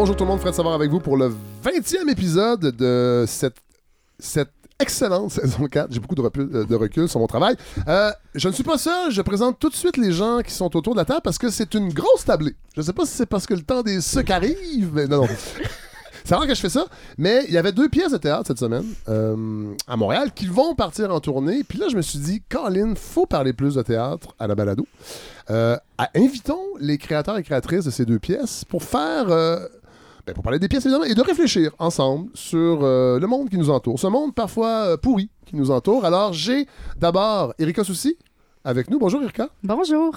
Bonjour tout le monde, Fred Savard avec vous pour le 20e épisode de cette, excellente saison 4. J'ai beaucoup de recul, de recul sur mon travail. Euh, je ne suis pas seul, je présente tout de suite les gens qui sont autour de la table parce que c'est une grosse tablée. Je ne sais pas si c'est parce que le temps des sucres arrive, mais non. C'est rare que je fais ça, mais il y avait deux pièces de théâtre cette semaine euh, à Montréal qui vont partir en tournée. Puis là, je me suis dit, Colin, faut parler plus de théâtre à la balado. Euh, invitons les créateurs et créatrices de ces deux pièces pour faire. Ben, pour parler des pièces évidemment et de réfléchir ensemble sur euh, le monde qui nous entoure, ce monde parfois euh, pourri qui nous entoure. Alors j'ai d'abord Erika Soucy avec nous. Bonjour Erika. Bonjour.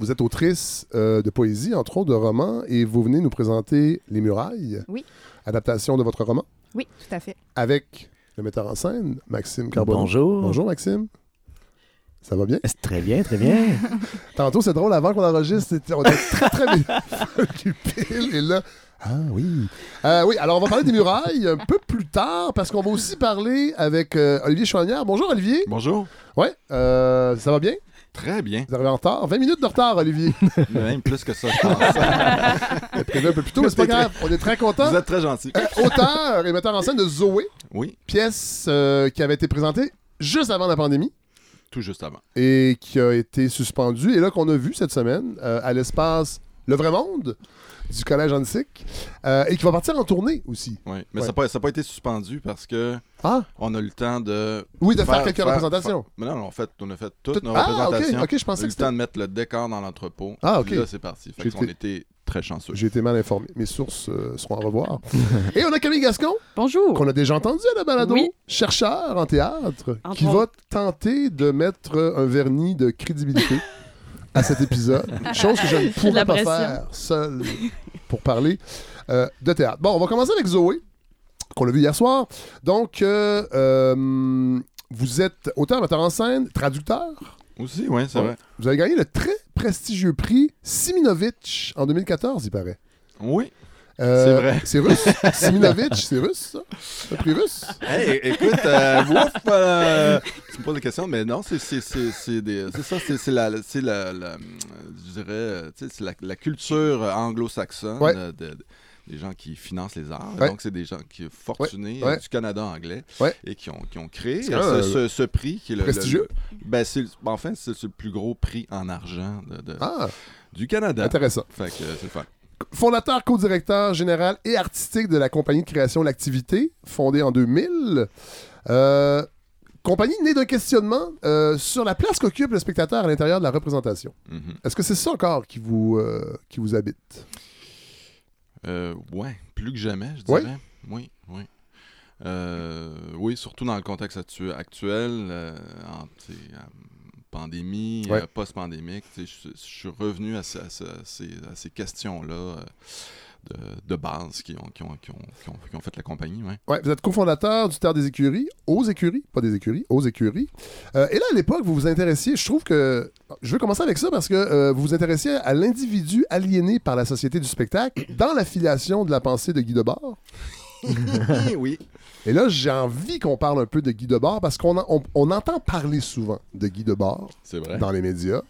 Vous êtes autrice euh, de poésie, entre autres de romans, et vous venez nous présenter Les Murailles, Oui. adaptation de votre roman, Oui, tout à fait. avec le metteur en scène, Maxime Carbonneau. Bonjour. Bonjour Maxime. Ça va bien? C'est Très bien, très bien. Tantôt, c'est drôle, avant qu'on enregistre, on était très, très occupés. Et là, ah oui. Euh, oui, alors on va parler des murailles un peu plus tard, parce qu'on va aussi parler avec euh, Olivier Chouanière. Bonjour Olivier. Bonjour. Ouais, euh, ça va bien? Très bien. Vous arrivez en retard? 20 minutes de retard, Olivier. Même plus que ça, je pense. Prévu un peu plus tôt, mais c'est pas grave. On est très contents. Vous êtes très gentil. Auteur et metteur en scène de Zoé, Oui, pièce euh, qui avait été présentée juste avant la pandémie tout juste avant. et qui a été suspendue, et là qu'on a vu cette semaine euh, à l'espace Le Vrai Monde du Collège Antique, euh, et qui va partir en tournée aussi. Oui. Mais Ouais. ça n'a pas, ça a pas été suspendu parce que Ah, on a eu le temps de. oui, de faire, quelques représentations. faire- Mais non, non, en fait, on a fait toutes Tout- nos Ah, représentations. ok, ok, je on a pensais eu le temps de mettre le décor dans l'entrepôt. Ah, ok. Là, c'est parti. Fait on été- était très chanceux. J'ai été mal informé. Mes sources euh, seront à revoir. et on a Camille Gascon, Bonjour. qu'on a déjà entendu à la balado, Oui. chercheur en théâtre, qui va tenter de mettre un vernis de crédibilité à cet épisode. Chose que je ne de pourrais pas pression. faire seul pour parler euh, de théâtre. Bon, on va commencer avec Zoé, qu'on a vu hier soir. Donc, euh, euh, vous êtes auteur, metteur en scène, traducteur. Aussi, oui, c'est Ouais. vrai. Vous avez gagné le très prestigieux prix Siminovitch en 2014, il paraît. Oui. Euh, C'est vrai. C'est russe. Siminovitch, c'est russe, ça? Le prix russe? Hey, écoute, euh, ouf, euh, tu me poses des questions, mais non, c'est c'est- c'est- c'est c'est ça, c'est c'est la, c'est la, la- je dirais, c'est la, la culture anglo-saxonne des gens qui financent les arts. Ouais. Donc, c'est des gens qui fortunés Ouais, ouais. du Canada anglais et qui ont, qui ont créé C'est euh, ce, prix qui est le, prestigieux. le- ben, c'est, ben, enfin, c'est c'est le plus gros prix en argent de- de- Ah, du Canada. intéressant. Fait que c'est fun. Fondateur, co-directeur général et artistique de la compagnie de création L'Activité, fondée en 2000. Euh, compagnie née d'un questionnement euh, sur la place qu'occupe le spectateur à l'intérieur de la représentation. Mhm. Est-ce que c'est ça encore qui vous, euh, qui vous habite? Ouais, plus que jamais, je dirais. Oui, oui. Oui, surtout dans le contexte actu- actuel, en pandémie, Ouais. euh, post-pandémique, tu sais, je je suis revenu à, ce- à ce- à ces, à ces questions-là euh, de, de base qui ont, qui, ont, qui, ont, qui, ont, qui ont fait la compagnie. Ouais. Ouais, vous êtes cofondateur du Terre des Écuries, aux Écuries, pas des Écuries, aux Écuries. Euh, et là, à l'époque, vous vous intéressiez, je trouve que. Je veux commencer avec ça parce que euh, vous vous intéressiez à l'individu aliéné par la société du spectacle dans l'affiliation de la pensée de Guy Debord. oui. Et là, j'ai envie qu'on parle un peu de Guy Debord parce qu'on en- on, on entend parler souvent de Guy Debord C'est vrai. dans les médias.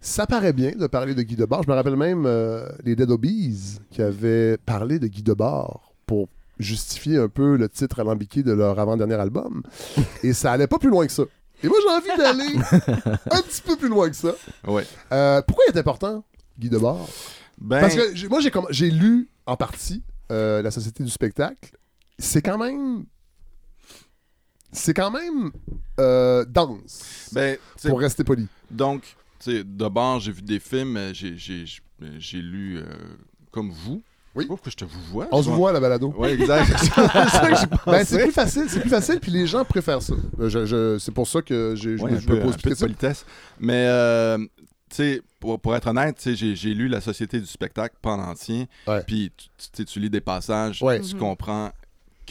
Ça paraît bien de parler de Guy Debord. Je me rappelle même euh, les Dead Obies qui avaient parlé de Guy Debord pour justifier un peu le titre alambiqué de leur avant-dernier album. Et ça allait pas plus loin que ça. Et moi, j'ai envie d'aller un petit peu plus loin que ça. Ouais. Euh, pourquoi il est important, Guy Debord? Ben, Parce que moi, j'ai lu en partie euh, La Société du spectacle. C'est quand même. C'est quand même euh, dense, ben, pour rester poli. donc, tu sais, d'abord, j'ai vu des films, j'ai- j'ai j'ai lu euh, comme vous. Oui. Pourquoi je te vous vois. On se vois- voit à la balado. Ouais, exact. c'est Ben, c'est plus facile, c'est plus facile, puis les gens préfèrent ça. Euh, je- je- c'est pour ça que j'ai- je, Ouais, me- un je peu, me pose un peu plus de de ça. politesse. Mais, euh, tu sais, pour, pour être honnête, tu sais, j'ai j'ai lu La Société du spectacle en entier. Ouais. Puis, tu- tu sais, tu lis des passages, Ouais. tu Mhm. comprends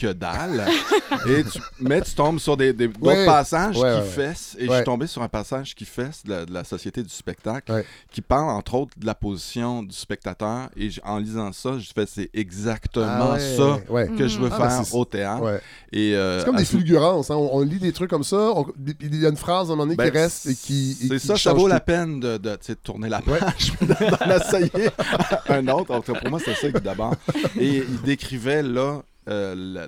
que dalle. et tu, mais tu tombes sur des, des- d'autres Ouais. passages qui fessent. Et je suis tombé sur un passage qui fesse de la, de la société du spectacle, qui parle entre autres de la position du spectateur. Et en lisant ça, je fais c'est exactement Ah ça que je veux Ah, ben, faire c'est- au théâtre. Et, euh, C'est comme des ce- fulgurances. hein. On, on lit des trucs comme ça. on- Il y a une phrase à un moment donné Ben, qui reste et qui. et C'est qui ça, ça vaut la peine de, de, tourner la page, d'en essayer un autre. Cas, pour moi, c'est ça d'abord. Et il décrivait là euh, la,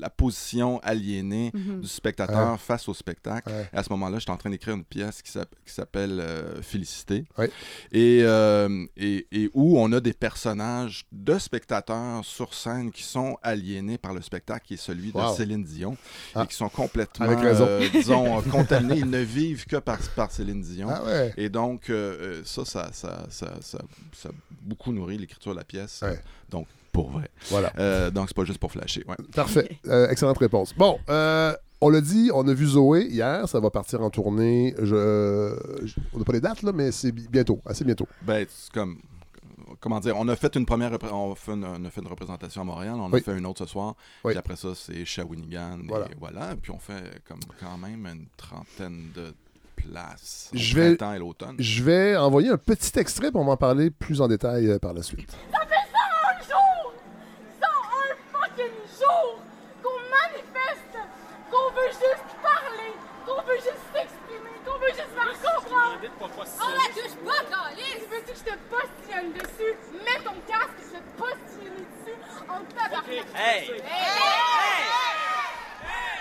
la position aliénée Mhm. du spectateur face au spectacle. Ouais. Et à ce moment-là, j'étais en train d'écrire une pièce qui s'app- qui s'appelle euh, Félicité. Ouais. Et, euh, et, et où on a des personnages de spectateurs sur scène qui sont aliénés par le spectacle, qui est celui de Wow. Céline Dion, Ah. et qui sont complètement, euh, disons, contaminés. Ils ne vivent que par, par Céline Dion. Ah ouais. Et donc, euh, euh, ça, ça, ça, ça, ça, ça a beaucoup nourri l'écriture de la pièce. Ouais. Donc, pour vrai. Voilà. Euh, donc, c'est pas juste pour flasher. Ouais. Parfait. Euh, excellente réponse. Bon, euh, on l'a dit, on a vu Zoé hier. Ça va partir en tournée. Je... je- On n'a pas les dates, là, mais c'est bi- bientôt. Assez bientôt. Ben, c'est comme. Comment dire, on a fait une première on, fait une, on a fait une représentation à Montréal, on Oui. a fait une autre ce soir, Oui. puis après ça c'est Shawinigan, Voilà. et voilà, puis on fait comme quand même une trentaine de places au Je vais- et l'automne. Je vais envoyer un petit extrait pour m'en parler plus en détail par la suite. Dessus? Mets ton casque, je te postillonner dessus en tabarnak. Hey!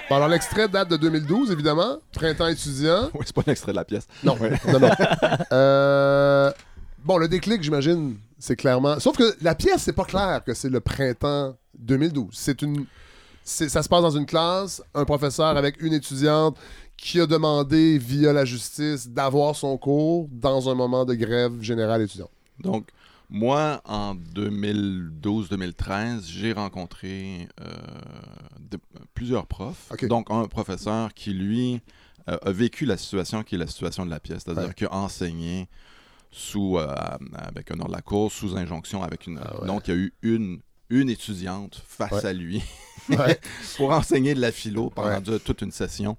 Bon, alors, l'extrait date de 2012, évidemment. Printemps étudiant. Oui, c'est pas un extrait de la pièce. Non, non, non. Euh, bon, le déclic, j'imagine, c'est clairement. Sauf que la pièce, c'est pas clair que c'est le printemps 2012. C'est une. c'est- Ça se passe dans une classe, un professeur avec une étudiante qui a demandé via la justice d'avoir son cours dans un moment de grève générale étudiante. Donc, moi, en 2012-2013, j'ai rencontré euh, de- plusieurs profs. Donc, un professeur qui, lui, euh, a vécu la situation qui est la situation de la pièce, c'est-à-dire Ouais. qu'il a enseigné sous, euh, avec un ordre de la cour, sous injonction. avec une. Ah ouais. Donc, il y a eu une, une étudiante face Ouais. à lui Ouais. pour enseigner de la philo pendant Ouais. toute une session.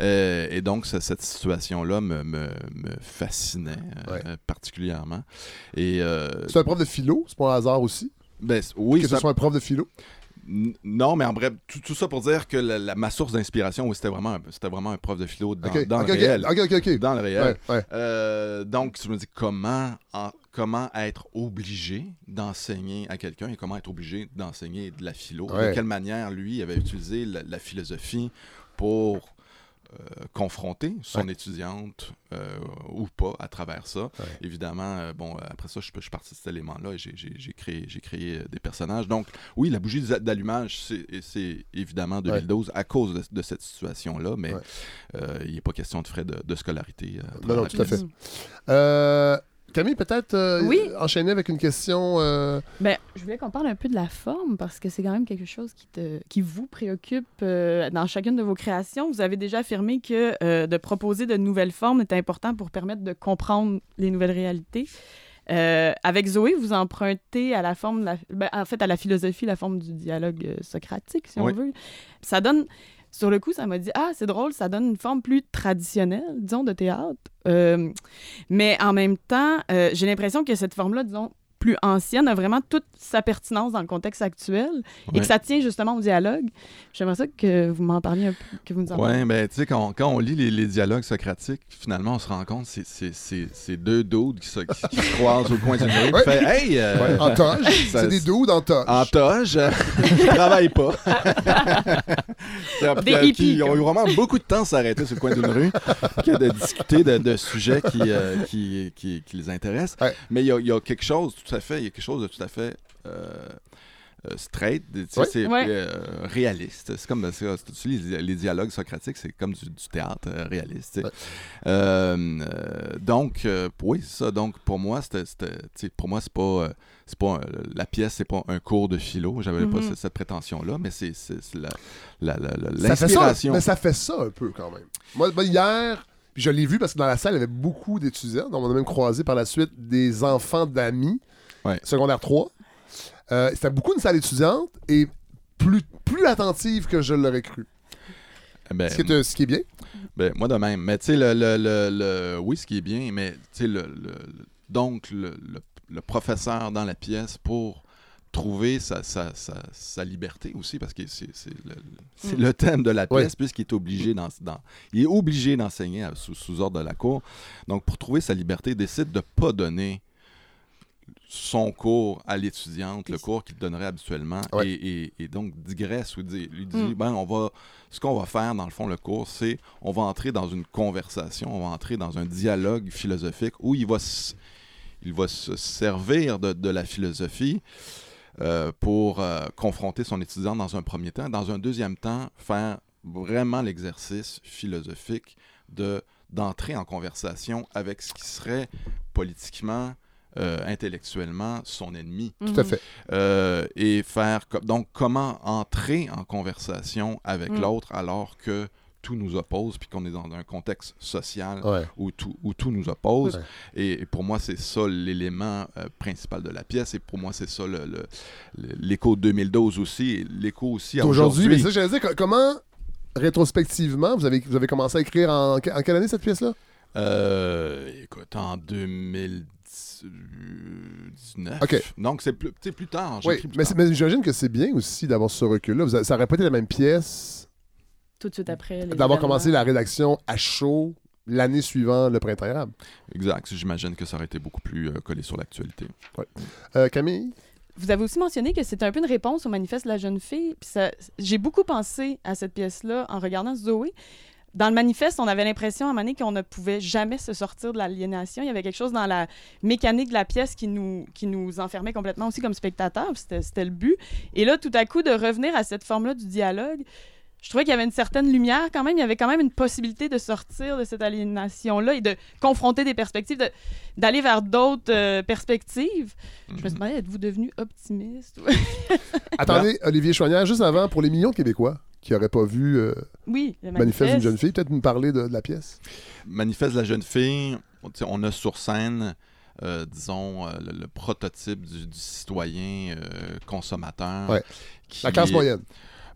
Euh, et donc, ce- cette situation-là me, me, me fascinait euh, Ouais. particulièrement. Et euh, C'est un prof de philo, c'est pas un hasard aussi? ben, oui, que ce soit un prof de philo? Non, mais en bref, tout, tout ça pour dire que la, la- ma source d'inspiration, oui, c'était vraiment, c'était vraiment un prof de philo dans, le réel. Dans le réel. Ouais, ouais. Euh, donc, je me dis comment, en- comment être obligé d'enseigner à quelqu'un et comment être obligé d'enseigner de la philo? Ouais. De quelle manière, lui, avait utilisé la, la philosophie pour euh, confronter son Ouais. étudiante euh, ou pas à travers ça. Ouais. Évidemment, euh, bon, après ça, je, je suis parti de cet élément-là et j'ai- créé, j'ai créé des personnages. Donc, oui, la bougie d'a- d'allumage, c'est c'est évidemment 2012 à cause de, de cette situation-là, mais Ouais. il n'est pas question de frais de, de scolarité. Non, non, tout à fait. Camille, peut-être euh, Oui. enchaîner avec une question. euh, Ben, je voulais qu'on parle un peu de la forme parce que c'est quand même quelque chose qui, te, qui vous préoccupe euh, dans chacune de vos créations. Vous avez déjà affirmé que euh, de proposer de nouvelles formes est important pour permettre de comprendre les nouvelles réalités. Euh, avec Zoé, vous empruntez à la forme, de la- ben, en fait, à la philosophie, la forme du dialogue euh, socratique, si Oui. on veut. Ça donne, sur le coup, ça m'a dit, ah, c'est drôle, ça donne une forme plus traditionnelle, disons, de théâtre. Euh, mais en même temps, euh, j'ai l'impression que cette forme-là, disons, plus ancienne, a vraiment toute sa pertinence dans le contexte actuel et que ça tient justement au dialogue. J'aimerais ça que vous m'en parliez un peu, que vous nous en parliez. Ouais, ben, tu sais, quand, quand on lit les, les dialogues socratiques, finalement, on se rend compte que c'est- c'est- c'est c'est deux dudes qui se, qui, qui se croisent au coin d'une rue. Ouais. fait, hey, euh, ouais, en toge. c'est des dudes en toge. en toge, euh, qui travaillent pas. C'est- Des puis, euh, hippies, qui ont eu vraiment beaucoup de temps à s'arrêter sur le coin d'une rue, que de discuter de, de sujets qui, euh, qui, qui, qui les intéressent. Ouais. Mais il y a, il y a quelque chose, tout à fait, il y a quelque chose de tout à fait. euh, euh, straight, tu sais, Ouais. c'est Ouais. euh, réaliste. C'est comme c'est- tu lis les, les dialogues socratiques, c'est comme du, du théâtre euh, réaliste. tu sais. Ouais. Euh, donc, euh, oui, c'est ça. Donc, pour moi, c'était, pour moi, c'est pas, euh, c'est pas un- la pièce, c'est pas un cours de philo. J'avais pas Mhm. cette, cette prétention-là, mais c'est, c'est- c'est la, Ça l'inspiration. mais ça fait ça un peu quand même. Moi, hier, je l'ai vu parce que dans la salle, il y avait beaucoup d'étudiants. Donc, on a même croisé par la suite des enfants d'amis, Ouais. secondaire 3. Euh, C'était beaucoup une salle étudiante et plus, plus attentive que je l'aurais cru. Eh ben, Ce qui est, euh, ce qui est bien. Ben, moi de même. Mais tu sais, le, le, le, le- oui, ce qui est bien, mais tu sais, le, le- le- donc le, le- le professeur dans la pièce pour trouver sa, sa, sa, sa liberté aussi, parce que c'est c'est le, c'est Mm. le thème de la Ouais. pièce, puisqu'il est obligé d'en- d'en- il est obligé d'enseigner à- sous, sous ordre de la cour. Donc, pour trouver sa liberté, il décide de ne pas donner son cours à l'étudiante, le cours qu'il donnerait habituellement, Ouais. et, et- et donc digresse ou dit, lui dit, Mm. ben, on va, ce qu'on va faire dans le fond, le cours, c'est on va entrer dans une conversation, on va entrer dans un dialogue philosophique où il va, s- il va se servir de, de la philosophie euh, pour euh, confronter son étudiant dans un premier temps. Dans un deuxième temps, faire vraiment l'exercice philosophique de d'entrer en conversation avec ce qui serait politiquement, euh, intellectuellement son ennemi. Tout à fait. Euh, et faire co- donc comment entrer en conversation avec Mm. l'autre alors que tout nous oppose puis qu'on est dans un contexte social Ouais. où tout, où tout nous oppose. Ouais. Et, et pour moi, c'est ça l'élément euh, principal de la pièce. Et pour moi, c'est ça l'écho de 2012 aussi. L'écho aussi Aujourd'hui, mais aujourd'hui. ça, j'allais dire, co- comment, rétrospectivement, vous avez, vous avez commencé à écrire en, en quelle année cette pièce-là? Euh, écoute, en 2019. Ok. Donc, c'est plus, plus tard. Oui, plus mais, j'imagine que c'est bien aussi d'avoir ce recul-là. Ça aurait pas été la même pièce Tout de suite après. d'avoir commencé la rédaction à chaud l'année suivant le printemps arabe. Exact. J'imagine que ça aurait été beaucoup plus euh, collé sur l'actualité. Euh, Camille? Vous avez aussi mentionné que c'était un peu une réponse au manifeste de la jeune fille. J'ai beaucoup pensé à cette pièce-là en regardant Zoé. Dans le manifeste, on avait l'impression à un moment donné qu'on ne pouvait jamais se sortir de l'aliénation. Il y avait quelque chose dans la mécanique de la pièce qui nous, qui nous enfermait complètement aussi comme spectateurs. C'était c'était le but. Et là, tout à coup, de revenir à cette forme-là du dialogue, je trouvais qu'il y avait une certaine lumière quand même. Il y avait quand même une possibilité de sortir de cette aliénation-là et de confronter des perspectives, de- d'aller vers d'autres euh, perspectives. Je me Mhm. suis demandé, êtes-vous devenu optimiste? Attendez, Olivier Choignard, juste avant, pour les millions de Québécois qui n'auraient pas vu euh, oui, le Manifeste d'une jeune fille, peut-être nous parler de, de la pièce. Manifeste de la jeune fille, on, a sur scène, euh, disons, euh, le, le prototype du, du citoyen euh, consommateur. Ouais. qui La classe est- moyenne.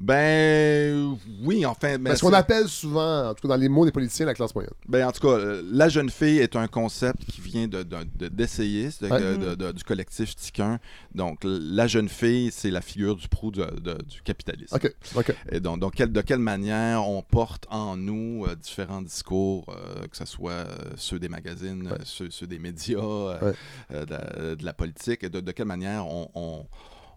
Ben oui, enfin. Ben, Parce qu'on appelle souvent, en tout cas dans les mots des politiciens, la classe moyenne. Ben, en tout cas, euh, la jeune fille est un concept qui vient de, de- de- d'essayistes, de- Ouais. de- de- du collectif Tiquin. Donc, la jeune fille, c'est la figure du proue de- de- du capitalisme. OK, OK. Et donc, donc, de quelle manière on porte en nous euh, différents discours, euh, que ce soit euh, ceux des magazines, Ouais. ceux, ceux des médias, Ouais. de, la- politique, et de, de quelle manière on, on-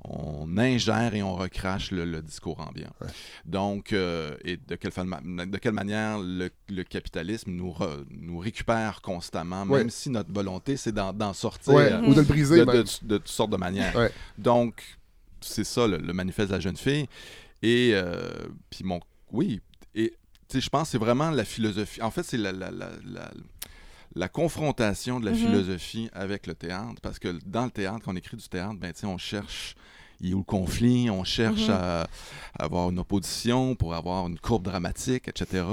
on ingère et on recrache le, le discours ambiant. Ouais. Donc, euh, et de quelle, de quelle manière le, le capitalisme nous, re- nous récupère constamment, Ouais. même si notre volonté, c'est d'en, sortir Ouais, euh, ou de le briser de, de toutes sortes de manières. Donc, c'est ça le, le manifeste de la jeune fille. Et euh, puis mon, oui, et je pense que c'est vraiment la philosophie. En fait, c'est la, la, la, la, la confrontation de la Mhm. philosophie avec le théâtre, parce que dans le théâtre, quand on écrit du théâtre, ben on cherche il est où le conflit, on cherche Mhm. à, à avoir une opposition pour avoir une courbe dramatique, etc.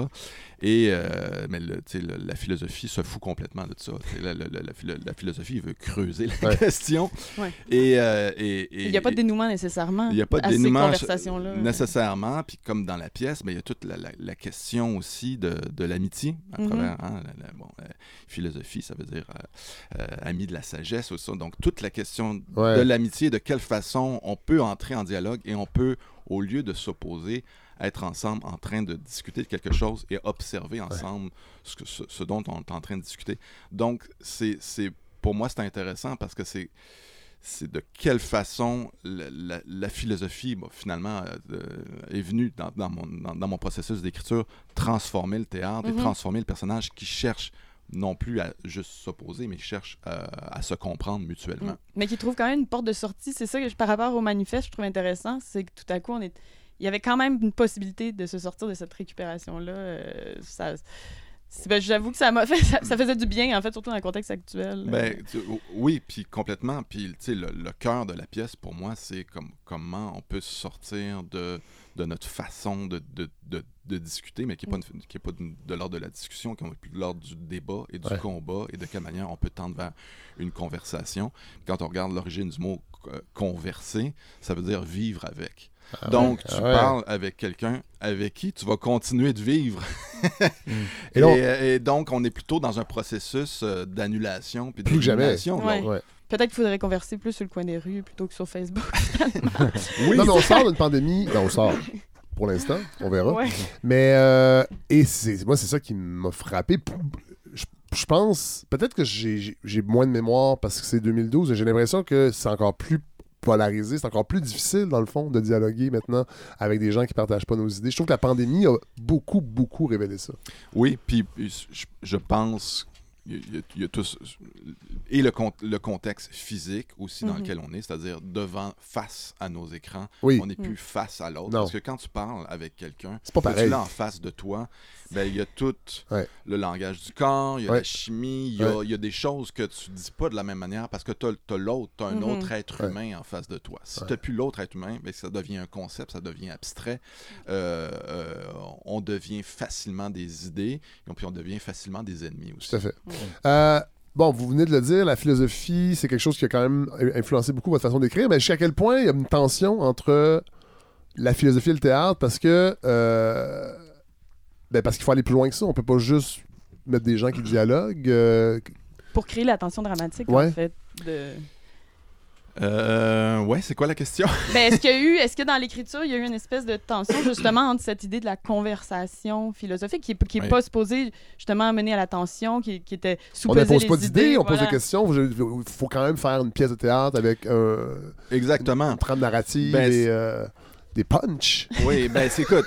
Et euh, mais le- le- la philosophie se fout complètement de ça. La, la- la- la philo- la philosophie veut creuser la Ouais. question. Ouais. Et, euh, et- et- Il n'y a pas de dénouement nécessairement il n'y a pas de à dénouement ces conversations-là. nécessairement. Puis comme dans la pièce, ben, il y a toute la, la- la question aussi de, de l'amitié à Mhm. travers hein, la, la- bon, euh, philosophie, ça veut dire euh, euh, ami de la sagesse ou ça. Donc toute la question Ouais. de l'amitié, de quelle façon on peut entrer en dialogue et on peut, au lieu de s'opposer, être ensemble en train de discuter de quelque chose et observer ensemble ce, que- ce- ce dont on est en train de discuter. Donc, c'est, c'est- pour moi, c'est intéressant parce que c'est, c'est de quelle façon la, la- la philosophie, bon, finalement, euh, euh, est venue dans, dans mon, dans, dans mon processus d'écriture transformer le théâtre Mhm. et transformer le personnage qui cherche non plus à juste s'opposer, mais qui cherche euh, à se comprendre mutuellement. Mm. Mais qui trouve quand même une porte de sortie. C'est ça que je- par rapport au manifeste, je trouve intéressant, c'est que tout à coup, on est... il y avait quand même une possibilité de se sortir de cette récupération-là. euh, ça... ben, J'avoue que ça m'a fait, ça, ça faisait du bien, en fait, surtout dans le contexte actuel. Ben, tu- oui, puis complètement. Puis, tu sais, le, le cœur de la pièce, pour moi, c'est comme, comment on peut sortir de, de notre façon de, de, de, de discuter, mais qui n'est pas, une- qui est pas de, de l'ordre de la discussion, qui est plus de l'ordre du débat et du Ouais. combat, et de quelle manière on peut tendre vers une conversation. Quand on regarde l'origine du mot euh, converser, ça veut dire vivre avec. Ah Donc, ouais. tu Ah ouais. parles avec quelqu'un avec qui tu vas continuer de vivre. Et Et, là, on- et donc, on est plutôt dans un processus euh, d'annulation puis Plus que jamais. Ouais. Peut-être qu'il faudrait converser plus sur le coin des rues plutôt que sur Facebook. Oui, non, mais on sort d'une pandémie. Non, on sort. Pour l'instant, on verra. Ouais. Mais euh, et c'est moi c'est ça qui m'a frappé. Je, je pense peut-être que j'ai- moins de mémoire parce que c'est 2012. et J'ai l'impression que c'est encore plus polarisé, c'est encore plus difficile dans le fond de dialoguer maintenant avec des gens qui partagent pas nos idées. Je trouve que la pandémie a beaucoup beaucoup révélé ça. Oui, puis je, je pense il y a- il y a tous et le, con- le contexte physique aussi dans Mhm. lequel on est, c'est-à-dire devant, face à nos écrans, Oui, on n'est plus Mm. face à l'autre. Parce que quand tu parles avec quelqu'un, tu l'as en face de toi, ben, il y a tout Ouais. le langage du corps, il y a Ouais. la chimie, il y, a, il y a des choses que tu dis pas de la même manière parce que tu as, l'autre, tu as un Mhm. autre être Ouais. humain en face de toi. Si Ouais. tu n'as plus l'autre être humain, ben, ça devient un concept, ça devient abstrait. Euh, euh, on devient facilement des idées et puis on devient facilement des ennemis aussi. Tout à fait. Euh, bon, vous venez de le dire, la philosophie, c'est quelque chose qui a quand même influencé beaucoup votre façon d'écrire, mais jusqu'à quel point il y a une tension entre la philosophie et le théâtre? Parce que euh, ben parce qu'il faut aller plus loin que ça. On peut pas juste mettre des gens qui dialoguent. euh, Pour créer la tension dramatique, Ouais. en fait. De... Euh, ouais, c'est quoi la question? Ben, est-ce qu'il y a eu, est-ce que dans l'écriture, il y a eu une espèce de tension justement entre cette idée de la conversation philosophique qui, est- qui est Ouais. pas supposée justement mener à la tension, qui, qui était on sous-peser n'impose les pas d'idées, on pose des questions. Il faut quand même faire une pièce de théâtre avec un, Exactement. une trame narrative Ben, et euh, des punchs. Oui, ben c'est écoute,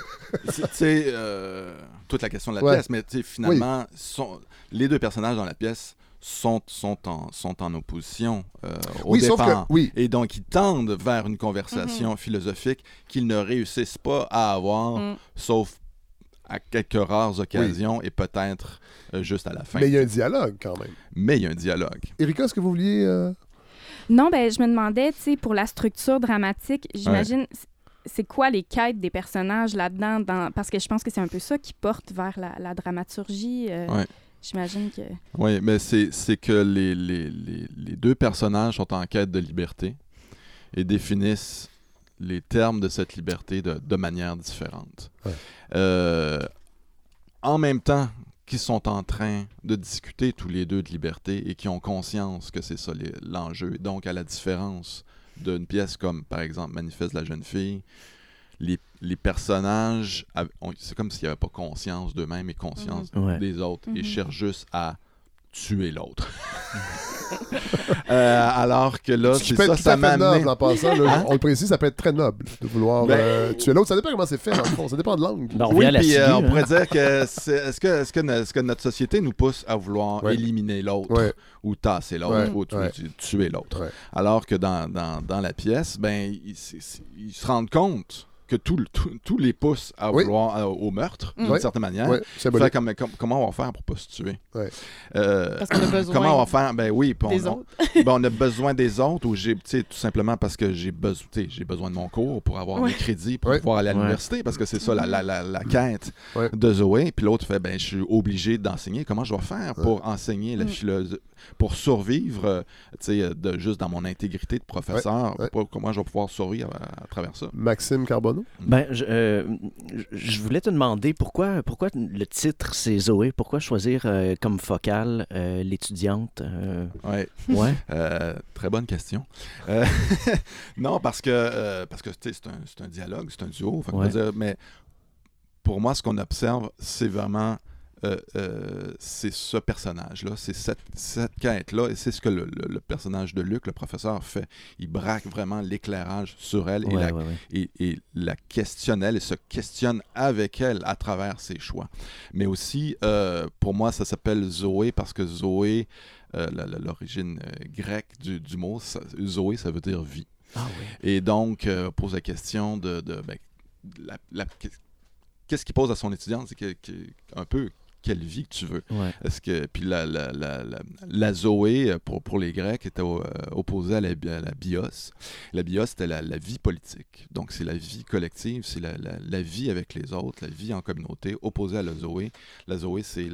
c'est- tu sais, euh, toute la question de la Ouais. pièce, mais tu sais, finalement, sont- les deux personnages dans la pièce sont, sont, en, sont en opposition euh, au Oui, sauf que départ. oui, Et donc, ils tendent vers une conversation philosophique qu'ils ne réussissent pas à avoir, Mm. sauf à quelques rares occasions et peut-être euh, juste à la fin. mais il y a un dialogue quand même. Mais il y a un dialogue. Erika, est-ce que vous vouliez euh, Non, ben je me demandais, tu sais, pour la structure dramatique, j'imagine, c'est quoi les quêtes des personnages là-dedans? dans- Parce que je pense que c'est un peu ça qui porte vers la, la dramaturgie. euh, Ouais. J'imagine que... Oui, mais c'est c'est que les, les, les, les deux personnages sont en quête de liberté et définissent les termes de cette liberté de, de manière différente. Ouais. Euh, en même temps qu'ils sont en train de discuter tous les deux de liberté et qui ont conscience que c'est ça l'enjeu. Donc, à la différence d'une pièce comme, par exemple, Manifeste de la jeune fille, les, les personnages, c'est comme s'ils n'avaient pas conscience d'eux-mêmes et conscience Ouais. des autres. Ils Mhm. cherchent juste à tuer l'autre. Euh, alors que là, c'est ça, ça m'a amené. noble en passant. là. Hein? On le précise, ça peut être très noble de vouloir Ben- euh, tuer l'autre. Ça dépend comment c'est fait, dans le fond. Ça dépend de l'angle. Ben, on Oui, revient à la puis euh, on hein. pourrait dire que est-ce que, est-ce que, est-ce que notre société nous pousse à vouloir Ouais. éliminer l'autre Ouais. ou tasser l'autre Ouais, ou tuer l'autre? Ouais. Alors que dans, dans, dans la pièce, ben, ils se rendent compte que tout, les poussent à Oui. vouloir euh, au meurtre, d'une certaine manière. Ouais, Fait symbolique. comme- comme- comment on va faire pour pas se tuer? Euh, Parce qu'on a besoin comment on va faire? Ben oui, on- des on, autres. ben, on a besoin des autres ou j'ai tout simplement parce que j'ai besoin j'ai besoin de mon cours pour avoir mes crédits pour pouvoir aller à l'université parce que c'est ça la, la, la, la quête de Zoé puis l'autre fait ben je suis obligé d'enseigner comment je vais faire pour enseigner la Mm. philosophie pour survivre euh, tu sais de juste dans mon intégrité de professeur pour- comment je vais pouvoir survivre à, à travers ça? Maxime Carbonneau? Ben, je, euh, je voulais te demander pourquoi, pourquoi le titre c'est Zoé? Pourquoi choisir euh, comme focale euh, l'étudiante euh, ouais Ouais. Euh, très bonne question. Euh, non, parce que, euh, parce c'est un, c'est un dialogue, c'est un duo. Fait qu'on Ouais. va dire, mais pour moi, ce qu'on observe, c'est vraiment euh, euh, c'est ce personnage-là, c'est cette, cette quête-là, et c'est ce que le, le- le personnage de Luc, le professeur, fait. Il braque vraiment l'éclairage sur elle et, la, ouais, ouais. et, et la questionne elle et se questionne avec elle à travers ses choix. Mais aussi, euh, pour moi, ça s'appelle Zoé parce que Zoé, l'origine grecque du, du mot, ça- Zoé, ça veut dire vie. Ah. Et donc, pose la question de, de, ben, la- la- qu'est- qu'est-ce qu'il pose à son étudiante, c'est que, que- un peu quelle vie que tu veux. Ouais. Est-ce que puis la, la, la, la, la Zoé euh, pour, pour les Grecs était euh, opposée à la, à la bios. La bios c'était la, la vie politique. Donc c'est la vie collective, c'est la, la, la vie avec les autres, la vie en communauté opposée à la Zoé. La Zoé c'est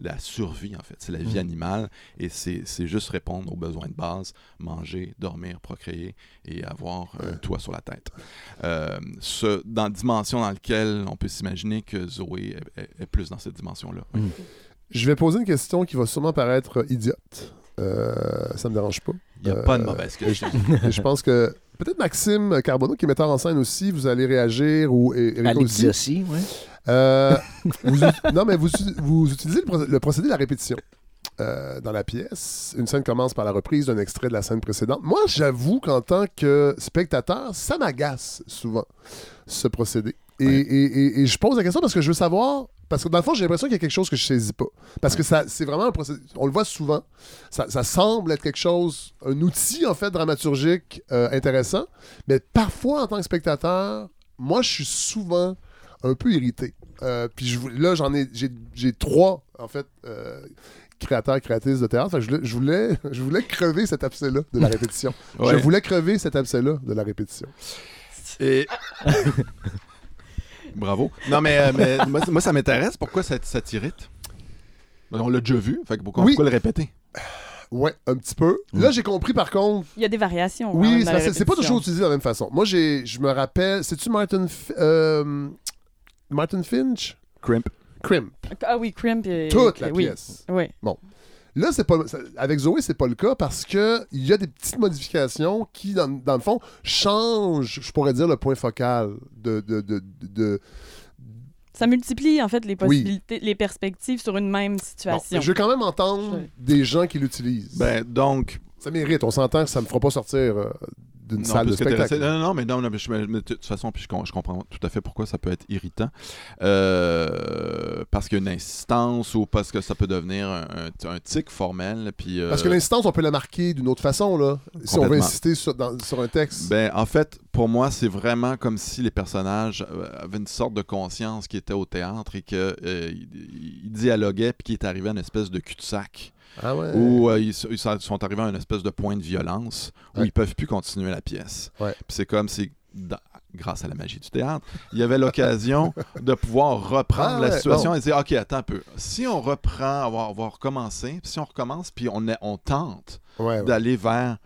la, survie en fait, c'est la vie Mhm. animale et c'est c'est juste répondre aux besoins de base, manger, dormir, procréer et avoir un toit sur la tête. Euh, ce, dans la dimension dans laquelle on peut s'imaginer que Zoé est, est- est plus dans cette dimension-là. oui. Mm. Je vais poser une question qui va sûrement paraître idiote. Euh, ça me dérange pas. Il n'y a Euh, pas de mauvaise question. Et je pense que peut-être Maxime Carbonneau, qui est metteur en scène aussi, vous allez réagir, ou et- Alex aussi. Ziossi, ouais. Euh, vous non, mais vous, vous utilisez le, procé- le procédé de la répétition. Euh, dans la pièce, une scène commence par la reprise d'un extrait de la scène précédente. Moi, j'avoue qu'en tant que spectateur, ça m'agace souvent, ce procédé. Et, Ouais. et- et- et je pose la question parce que je veux savoir, parce que dans le fond, j'ai l'impression qu'il y a quelque chose que je saisis pas. Parce que ça, c'est vraiment un procédé, on le voit souvent, ça, ça semble être quelque chose, un outil en fait dramaturgique euh, intéressant, mais parfois en tant que spectateur, moi, je suis souvent un peu irrité. Euh, puis je là, j'en ai, j'ai, j'ai trois, en fait, euh, créateurs, créatrices de théâtre. Fait que je, voulais- je voulais, je voulais crever cet abcès-là de la répétition. Je voulais crever cet abcès-là de la répétition. Et... Bravo. Non, mais, euh, mais moi, moi, ça m'intéresse. Pourquoi ça, ça t'irrite? Ben, On l'a déjà vu. Fait que pourquoi, Oui. pourquoi le répéter? Ouais, un petit peu. Là, j'ai compris par contre. Il y a des variations. quand Oui, c'est pas toujours utilisé de la même façon. Moi, j'ai, je me rappelle, c'est-tu Martin, F- euh, Martin Finch? Crimp. Crimp. Ah oui, Crimp. et- Toute la oui. pièce. Oui. Là, c'est pas ça- avec Zoé, c'est pas le cas parce que il y a des petites modifications qui, dans, dans le fond, changent, je pourrais dire, le point focal de. de, de, de- de- Ça multiplie en fait les Oui. possibilités, les perspectives sur une même Bon, situation. je veux quand même entendre Je- des gens qui l'utilisent. Ben, donc, ça mérite. On s'entend que ça me fera pas sortir euh, d'une salle de spectacle. non, non, mais non, non, mais je- mais de toute façon, puis je, com- je comprends tout à fait pourquoi ça peut être irritant. Euh, parce qu'il y a une insistance ou parce que ça peut devenir un, tic formel. Puis, euh, Parce que l'instance, on peut la marquer d'une autre façon, là. Si on veut insister sur, dans- sur un texte. Ben, en fait, pour moi, c'est vraiment comme si les personnages euh, avaient une sorte de conscience qui était au théâtre et qu'ils ils dialoguaient puis qui est arrivé à une espèce de cul-de-sac ah ouais. où euh, ils, sont- arrivés à une espèce de point de violence où Ouais. ils peuvent plus continuer la pièce. Ouais. C'est comme si, grâce à la magie du théâtre, il y avait l'occasion de pouvoir reprendre Ah la situation bon. et dire, OK, attends un peu. Si on reprend, on va, on va recommencer. Puis si on recommence, puis on, est- on tente d'aller vers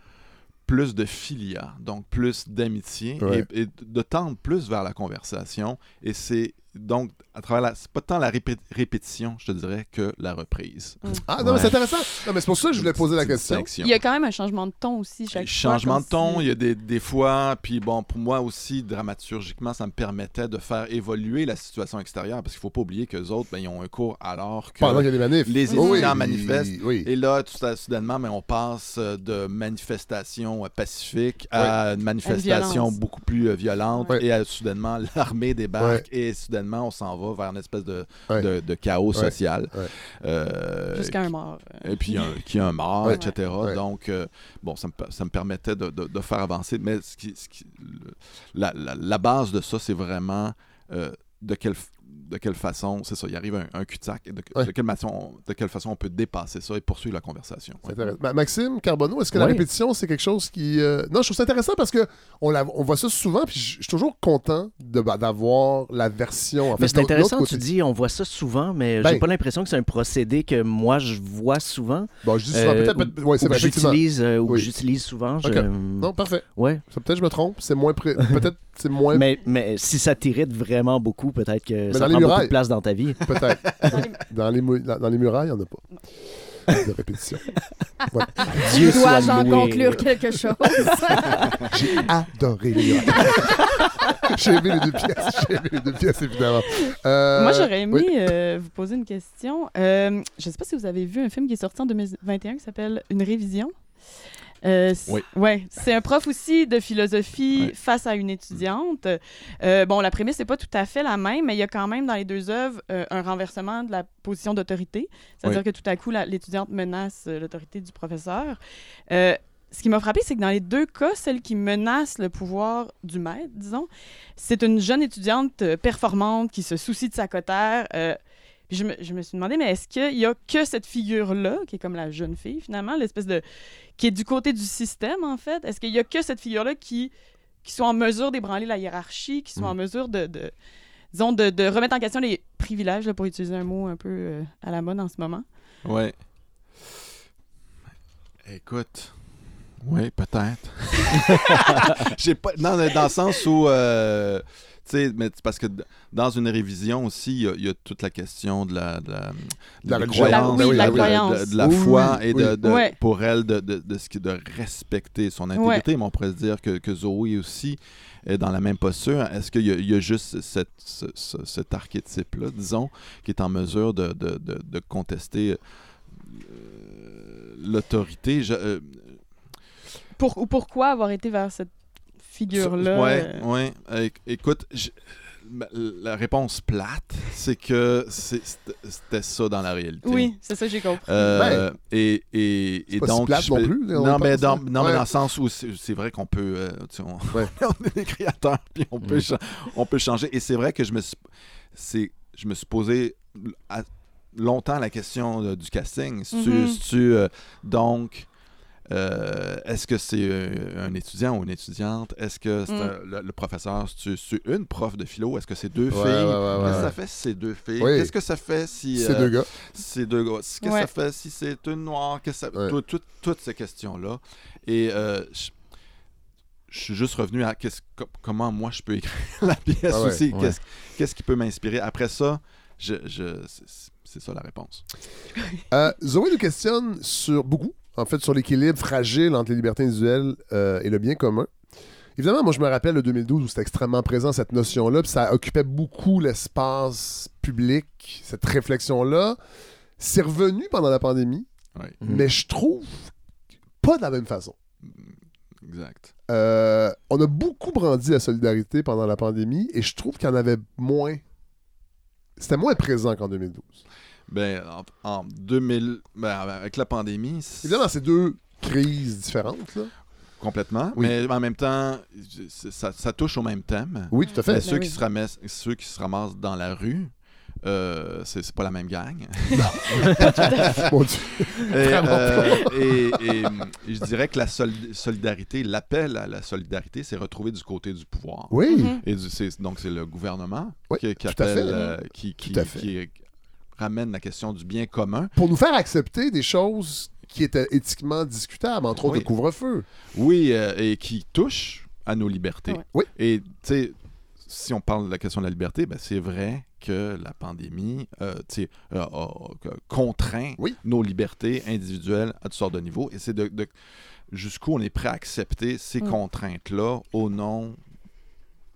plus de filia, donc plus d'amitié et, et de tendre plus vers la conversation. Et c'est donc à travers la. C'est pas tant la répé- répétition, je te dirais, que la reprise. Ah non, mais c'est intéressant. Non, mais c'est pour ça que je voulais poser la question. distinction. Il y a quand même un changement de ton aussi chaque fois. Changement de ton, si- il y a des, des fois, puis bon, pour moi aussi, dramaturgiquement, ça me permettait de faire évoluer la situation extérieure, parce qu'il faut pas oublier qu'eux autres, ben, ils ont un cours alors que... Pendant qu'il y a des manifs. Les Oh, étudiants oui, manifestent. Oui. Et là, tout à- soudainement, ben, on passe euh, de manifestation euh, pacifique à une manifestation beaucoup plus euh, violente. Et à, soudainement, l'armée débarque et soudainement, on s'en va vers une espèce de, Ouais. de, de chaos Ouais. social. Ouais. Euh, Jusqu'à un mort. et puis un, qui a un mort, Ouais. etc. Ouais. Donc, euh, bon, ça me, ça me permettait de, de- de faire avancer. Mais ce qui, ce qui- le- la, la- la base de ça, c'est vraiment euh, de quelle f- de quelle façon, c'est ça, il arrive un, un cul-de-sac, et de, Ouais. de quelle façon, de quelle façon on peut dépasser ça et poursuivre la conversation. Ma- Maxime Carbonneau, est-ce que la répétition, c'est quelque chose qui. euh, Non, je trouve ça intéressant parce que on, la- on voit ça souvent, puis je suis toujours content de- bah, d'avoir la version. En fait, Mais c'est intéressant, tu dis, on voit ça souvent, mais Ben. j'ai pas l'impression que c'est un procédé que moi je vois souvent. Bon, je dis souvent, euh, peut-être. ou- c'est ou que j'utilise euh, ou que Oui. j'utilise souvent. je-. Non, parfait. Ouais. Ça, peut-être je me trompe. C'est moins. pré- Peut-être c'est moins. Mais, mais si ça t'irrite vraiment beaucoup, peut-être que ça prend beaucoup murailles. de place dans ta vie. Peut-être. Dans les- Dans les, dans, les murailles, il n'y en a pas. De répétition. Ouais. Dieu Dois-je en conclure quelque chose? J'ai adoré les murailles. J'ai aimé les deux pièces. J'ai aimé les deux pièces, évidemment. Euh, Moi, j'aurais aimé oui. euh, vous poser une question. Euh, je ne sais pas si vous avez vu un film qui est sorti en 2021 qui s'appelle Une révision. Euh, Oui. Ouais, c'est un prof aussi de philosophie face à une étudiante. Euh, bon, la prémisse n'est pas tout à fait la même, mais il y a quand même dans les deux œuvres euh, un renversement de la position d'autorité. C'est-à-dire que tout à coup, l'étudiante menace l'autorité du professeur. Ce qui m'a frappé, c'est que dans les deux cas, celle qui menace le pouvoir du maître, disons, c'est une jeune étudiante performante qui se soucie de sa cotère. Puis je me, je me suis demandé, mais est-ce qu'il y a que cette figure-là, qui est comme la jeune fille finalement, l'espèce de. qui est du côté du système en fait? Est-ce qu'il y a que cette figure-là qui, qui sont en mesure d'ébranler la hiérarchie, qui sont Mm. en mesure de. de disons, de, de remettre en question les privilèges, là, pour utiliser un mot un peu euh, à la mode en ce moment? Ouais. Écoute. Oui, peut-être. J'ai pas. Non, dans le sens où. euh, sais, mais parce que dans une révision aussi, il y a- il y, a toute la question de la, de la, La des religion. croyances, La- oui, de la de, croyance. de la foi oui, et de, oui. de- Ouais. pour elle de, de, de ce qui de respecter son intégrité. Mais on pourrait se dire que, que Zoé aussi est dans la même posture. Est-ce qu'il y, a- il y a juste cette, ce- ce- cet archétype-là, disons, qui est en mesure de, de, de, de contester euh, l'autorité? Je- euh, Pour, ou pourquoi avoir été vers cette figure-là? Ouais, euh, ouais. Euh, écoute, la réponse plate, c'est que c'était ça dans la réalité. Oui, c'est ça, j'ai compris. Euh, et et, et pas si donc. plate je non plus, on non, mais dans, non, mais dans le sens où c'est vrai qu'on peut. euh, tu sais, on, Ouais. on est des créateurs, puis on peut, Mm. on peut changer. Et c'est vrai que je me suis, c'est- je me suis posé à- longtemps la question euh, du casting. Si tu- donc. Euh, Est-ce que c'est euh, un étudiant ou une étudiante? Est-ce que c'est Mm. un- le, le professeur, c'est c'est une prof de philo? Est-ce que c'est deux Ouais, filles? ouais, ouais, Qu'est-ce que ça fait si c'est deux filles? Oui. Qu'est-ce que ça fait si C'est euh, deux gars. c'est deux gars? Qu'est-ce que ça fait si c'est une noire? Qu'est-ce que ça... Ouais. tout- tout- toutes ces questions-là. Et euh, je, suis juste revenu à qu'est-ce- co- comment moi je peux écrire la pièce Ah aussi. Ouais. Qu'est-ce qu'est-ce qui peut m'inspirer? Après ça, je, je- c'est- c'est ça la réponse. Euh, Zoé nous questionne sur beaucoup, en fait, sur l'équilibre fragile entre les libertés individuelles euh, et le bien commun. Évidemment, moi, je me rappelle le 2012 où c'était extrêmement présent, cette notion-là, puis ça occupait beaucoup l'espace public, cette réflexion-là. C'est revenu pendant la pandémie, Mhm. mais je trouve pas de la même façon. exact. Euh, on a beaucoup brandi la solidarité pendant la pandémie et je trouve qu'il y en avait moins. C'était moins présent qu'en 2012. Ben, en, en 2000, ben, avec la pandémie, c'est- Évidemment, c'est deux crises différentes. là. complètement, Oui. mais en même temps, ça, ça touche au même thème. Oui, tout à fait. Mais Ben ceux, oui. qui se ramassent, ceux qui se ramassent dans la rue, euh, c'est c'est pas la même gang. Mon Dieu. Et, Vraiment euh, et- et, je dirais que la soli- solidarité, l'appel à la solidarité, c'est retrouvé du côté du pouvoir. Oui. Mhm. Et du- c'est- donc c'est le gouvernement Oui, qui, qui tout à appelle, fait. euh, qui, qui- Tout à fait. qui ramène la question du bien commun. Pour nous faire accepter des choses qui étaient éthiquement discutables, entre autres Oui. le couvre-feu. Oui, euh, et qui touche à nos libertés. Oui. Et tu sais, si on parle de la question de la liberté, ben, c'est vrai que la pandémie euh, tu sais, euh, a, a contraint Oui. nos libertés individuelles à toutes sortes de niveaux. Et c'est de, de- jusqu'où on est prêt à accepter ces Mm. contraintes-là au nom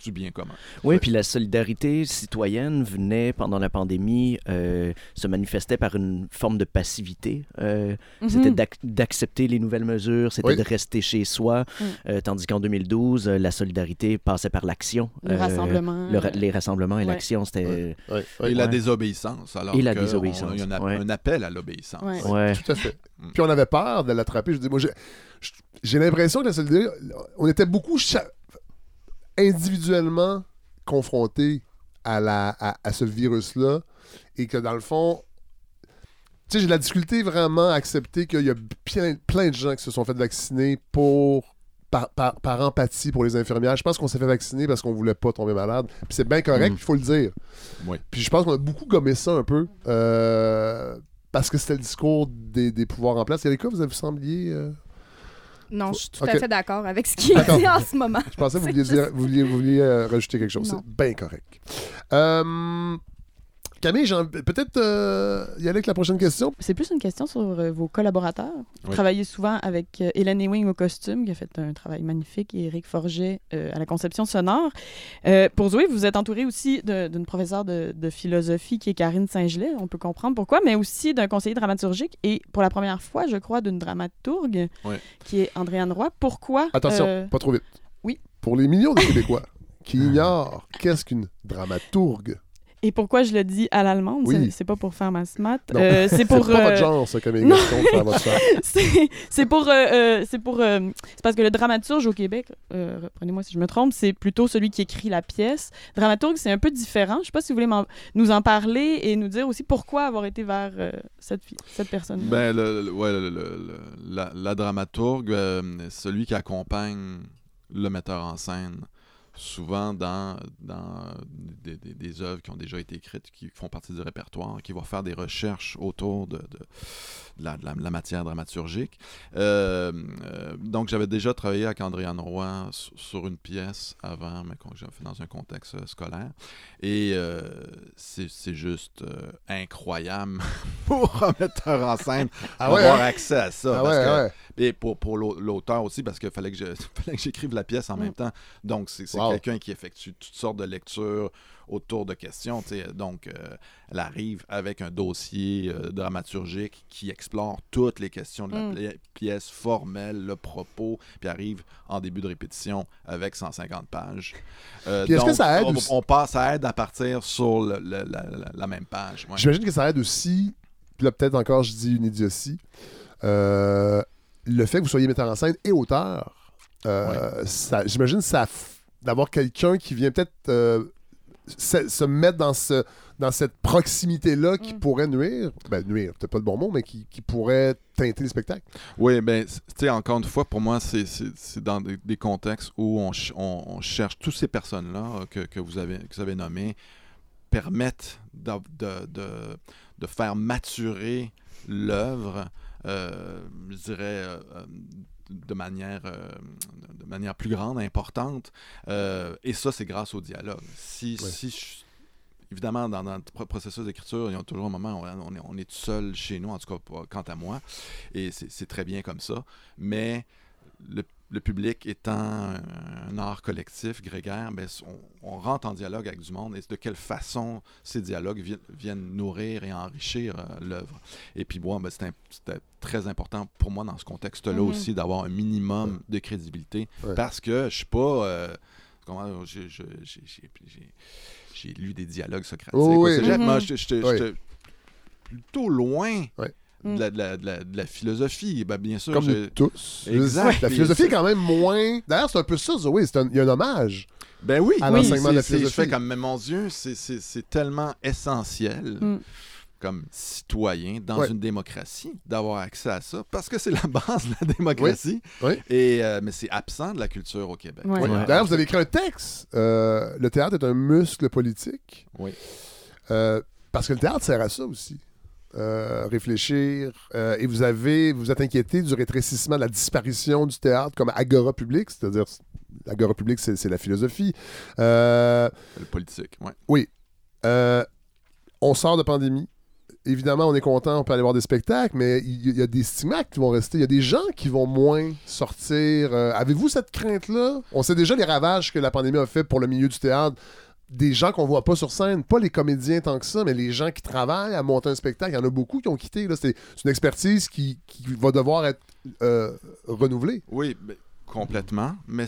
du bien commun. Oui, puis la solidarité citoyenne venait pendant la pandémie, euh, se manifestait par une forme de passivité. Euh, Mhm. C'était d'ac- d'accepter les nouvelles mesures, c'était Oui. de rester chez soi, Mm. euh, tandis qu'en 2012, euh, la solidarité passait par l'action. Le Euh, rassemblement. le ra- les rassemblements et Ouais. l'action, c'était... Ouais, Et ouais. la Ouais. désobéissance. Alors Et la désobéissance, Il y a un, app- ouais. un appel à l'obéissance. Ouais. Tout à fait. Mm. Puis on avait peur de l'attraper. Je dis, moi, j'ai- l'impression que la solidarité, on était beaucoup cha- individuellement confrontés à, la, à, à ce virus-là et que dans le fond, tu sais, j'ai de la difficulté vraiment à accepter qu'il y a plein, plein de gens qui se sont fait vacciner pour. Par, par- par empathie pour les infirmières. Je pense qu'on s'est fait vacciner parce qu'on voulait pas tomber malade. Puis c'est bien correct, Mm. il faut le dire. Oui. Puis je pense qu'on a beaucoup gommé ça un peu. euh, parce que c'était le discours des, des pouvoirs en place. Erika, vous avez sembliez. euh, Non, je suis tout à fait d'accord avec ce qui est D'accord. dit en ce moment. Je pensais que vous vouliez, juste- dire, vous vouliez, vous vouliez, euh, rajouter quelque chose. C'est bien correct. Euh, Camille, peut-être euh, y aller avec la prochaine question. C'est plus une question sur euh, vos collaborateurs. Vous Oui. travaillez souvent avec euh, Hélène Ewing au costume, qui a fait un travail magnifique, et Eric Forget euh, à la conception sonore. Pour Zoé, vous êtes entouré aussi d'une professeure de, de philosophie qui est Karine Saint-Gelais, on peut comprendre pourquoi, mais aussi d'un conseiller dramaturgique et pour la première fois, je crois, d'une dramaturgue Oui. qui est Andréane Roy. Pourquoi Attention, pas trop vite. oui. Pour les millions de Québécois qui ignorent qu'est-ce qu'une dramaturgue, Et pourquoi je le dis à l'allemande? Oui. C'est- pas pour faire ma smat. Non. Euh, c'est pour. C'est pas votre euh, genre, ça, comme émission de faire votre c'est pour. euh, euh, c'est pour. euh, c'est parce que le dramaturge au Québec, euh, reprenez-moi si je me trompe, c'est plutôt celui qui écrit la pièce. Dramaturge, c'est un peu différent. Je sais pas si vous voulez nous en parler et nous dire aussi pourquoi avoir été vers euh, cette, fille- cette personne. Ben, le, le- ouais, le- le- le- la, la dramaturgue, euh, celui qui accompagne le metteur en scène, souvent dans, dans des, des- des œuvres qui ont déjà été écrites, qui font partie du répertoire, qui va faire des recherches autour de, de- de la, de la- matière dramaturgique. Euh, euh, donc, j'avais déjà travaillé avec Andréane Roy sur, sur une pièce avant, mais qu'on j'avais fait dans un contexte euh, scolaire. Et euh, c'est c'est juste incroyable pour un metteur en scène Ah ouais, avoir hein? accès à ça. Ah parce ouais, que- ouais. Et pour, pour l'au- l'auteur aussi, parce qu'il fallait que je- fallait que j'écrive la pièce en Mm. même temps. Donc, c'est c'est Wow. quelqu'un qui effectue toutes sortes de lectures autour de questions. Donc, euh, elle arrive avec un dossier euh, dramaturgique qui explore toutes les questions de la Mm. pi- pièce formelle, le propos, puis arrive en début de répétition avec 150 pages. Euh, est-ce que donc, ça aide on, passe, ça aide à partir sur le- le- la, la- la même page. ouais. J'imagine que ça aide aussi, puis là peut-être encore je dis une idiotie, euh, le fait que vous soyez metteur en scène et auteur, euh, ça- j'imagine ça d'avoir quelqu'un qui vient peut-être euh, se, se mettre dans ce dans cette proximité-là qui Mm. pourrait nuire, ben nuire, peut-être pas le bon mot, mais qui, qui pourrait teinter le spectacle. Oui, ben, tu sais, encore une fois, pour moi, c'est- c'est c'est dans des, des contextes où on, ch- on- on cherche toutes ces personnes-là euh, que, que vous avez, que vous avez nommées permettent de, de, de- de faire maturer l'œuvre, euh, je dirais, euh, de manière, euh, de manière plus grande, importante. Euh, et ça, c'est grâce au dialogue. Si, Ouais. si je- évidemment, dans notre pro- processus d'écriture, il y a toujours un moment où on est, on est tout seul chez nous, en tout cas quant à moi, et c'est c'est très bien comme ça. Mais le, le public étant un, art collectif, grégaire, ben, on, on rentre en dialogue avec du monde et de quelle façon ces dialogues vi- viennent nourrir et enrichir euh, l'œuvre. Et puis, moi, ben, c'était très important pour moi dans ce contexte-là Mhm. aussi d'avoir un minimum de crédibilité Ouais. parce que je suis pas. euh, comment, j'ai- lu des dialogues socratiques Oh, au oui. Mhm. Moi, j'étais- Oui. j'étais plutôt loin Ouais. De, la, de la- de la- de la philosophie. Ben, bien sûr, Comme nous tous. Exact. La philosophie est quand même moins. D'ailleurs, c'est un peu ça, Zoé. c'est un- Il y a un hommage. Ben oui, à oui, l'enseignement de la c'est- c'est- Je philosophie. fais comme, mais mon Dieu, c'est- c'est c'est tellement essentiel Mm. comme citoyen dans Ouais. une démocratie d'avoir accès à ça parce que c'est la base de la démocratie. Oui. Et, euh, mais c'est absent de la culture au Québec. Ouais. Ouais. Ouais. D'ailleurs, vous avez écrit un texte. euh, le théâtre est un muscle politique. Oui. Euh, parce que le théâtre sert à ça aussi. Euh, réfléchir. Euh, et vous avez, vous êtes inquiété du rétrécissement, de la disparition du théâtre comme agora public, c'est-à-dire l'agora public, c'est c'est la philosophie. Euh, Le politique, ouais. euh, on sort de pandémie. Évidemment, on est content, on peut aller voir des spectacles, mais il y, a des stigmates qui vont rester. Il y a des gens qui vont moins sortir. Avez-vous cette crainte-là? On sait déjà les ravages que la pandémie a fait pour le milieu du théâtre. Des gens qu'on voit pas sur scène, pas les comédiens tant que ça, mais les gens qui travaillent à monter un spectacle. Il y en a beaucoup qui ont quitté. là. C'est une expertise qui, qui va devoir être euh, renouvelée. Oui, complètement. Mais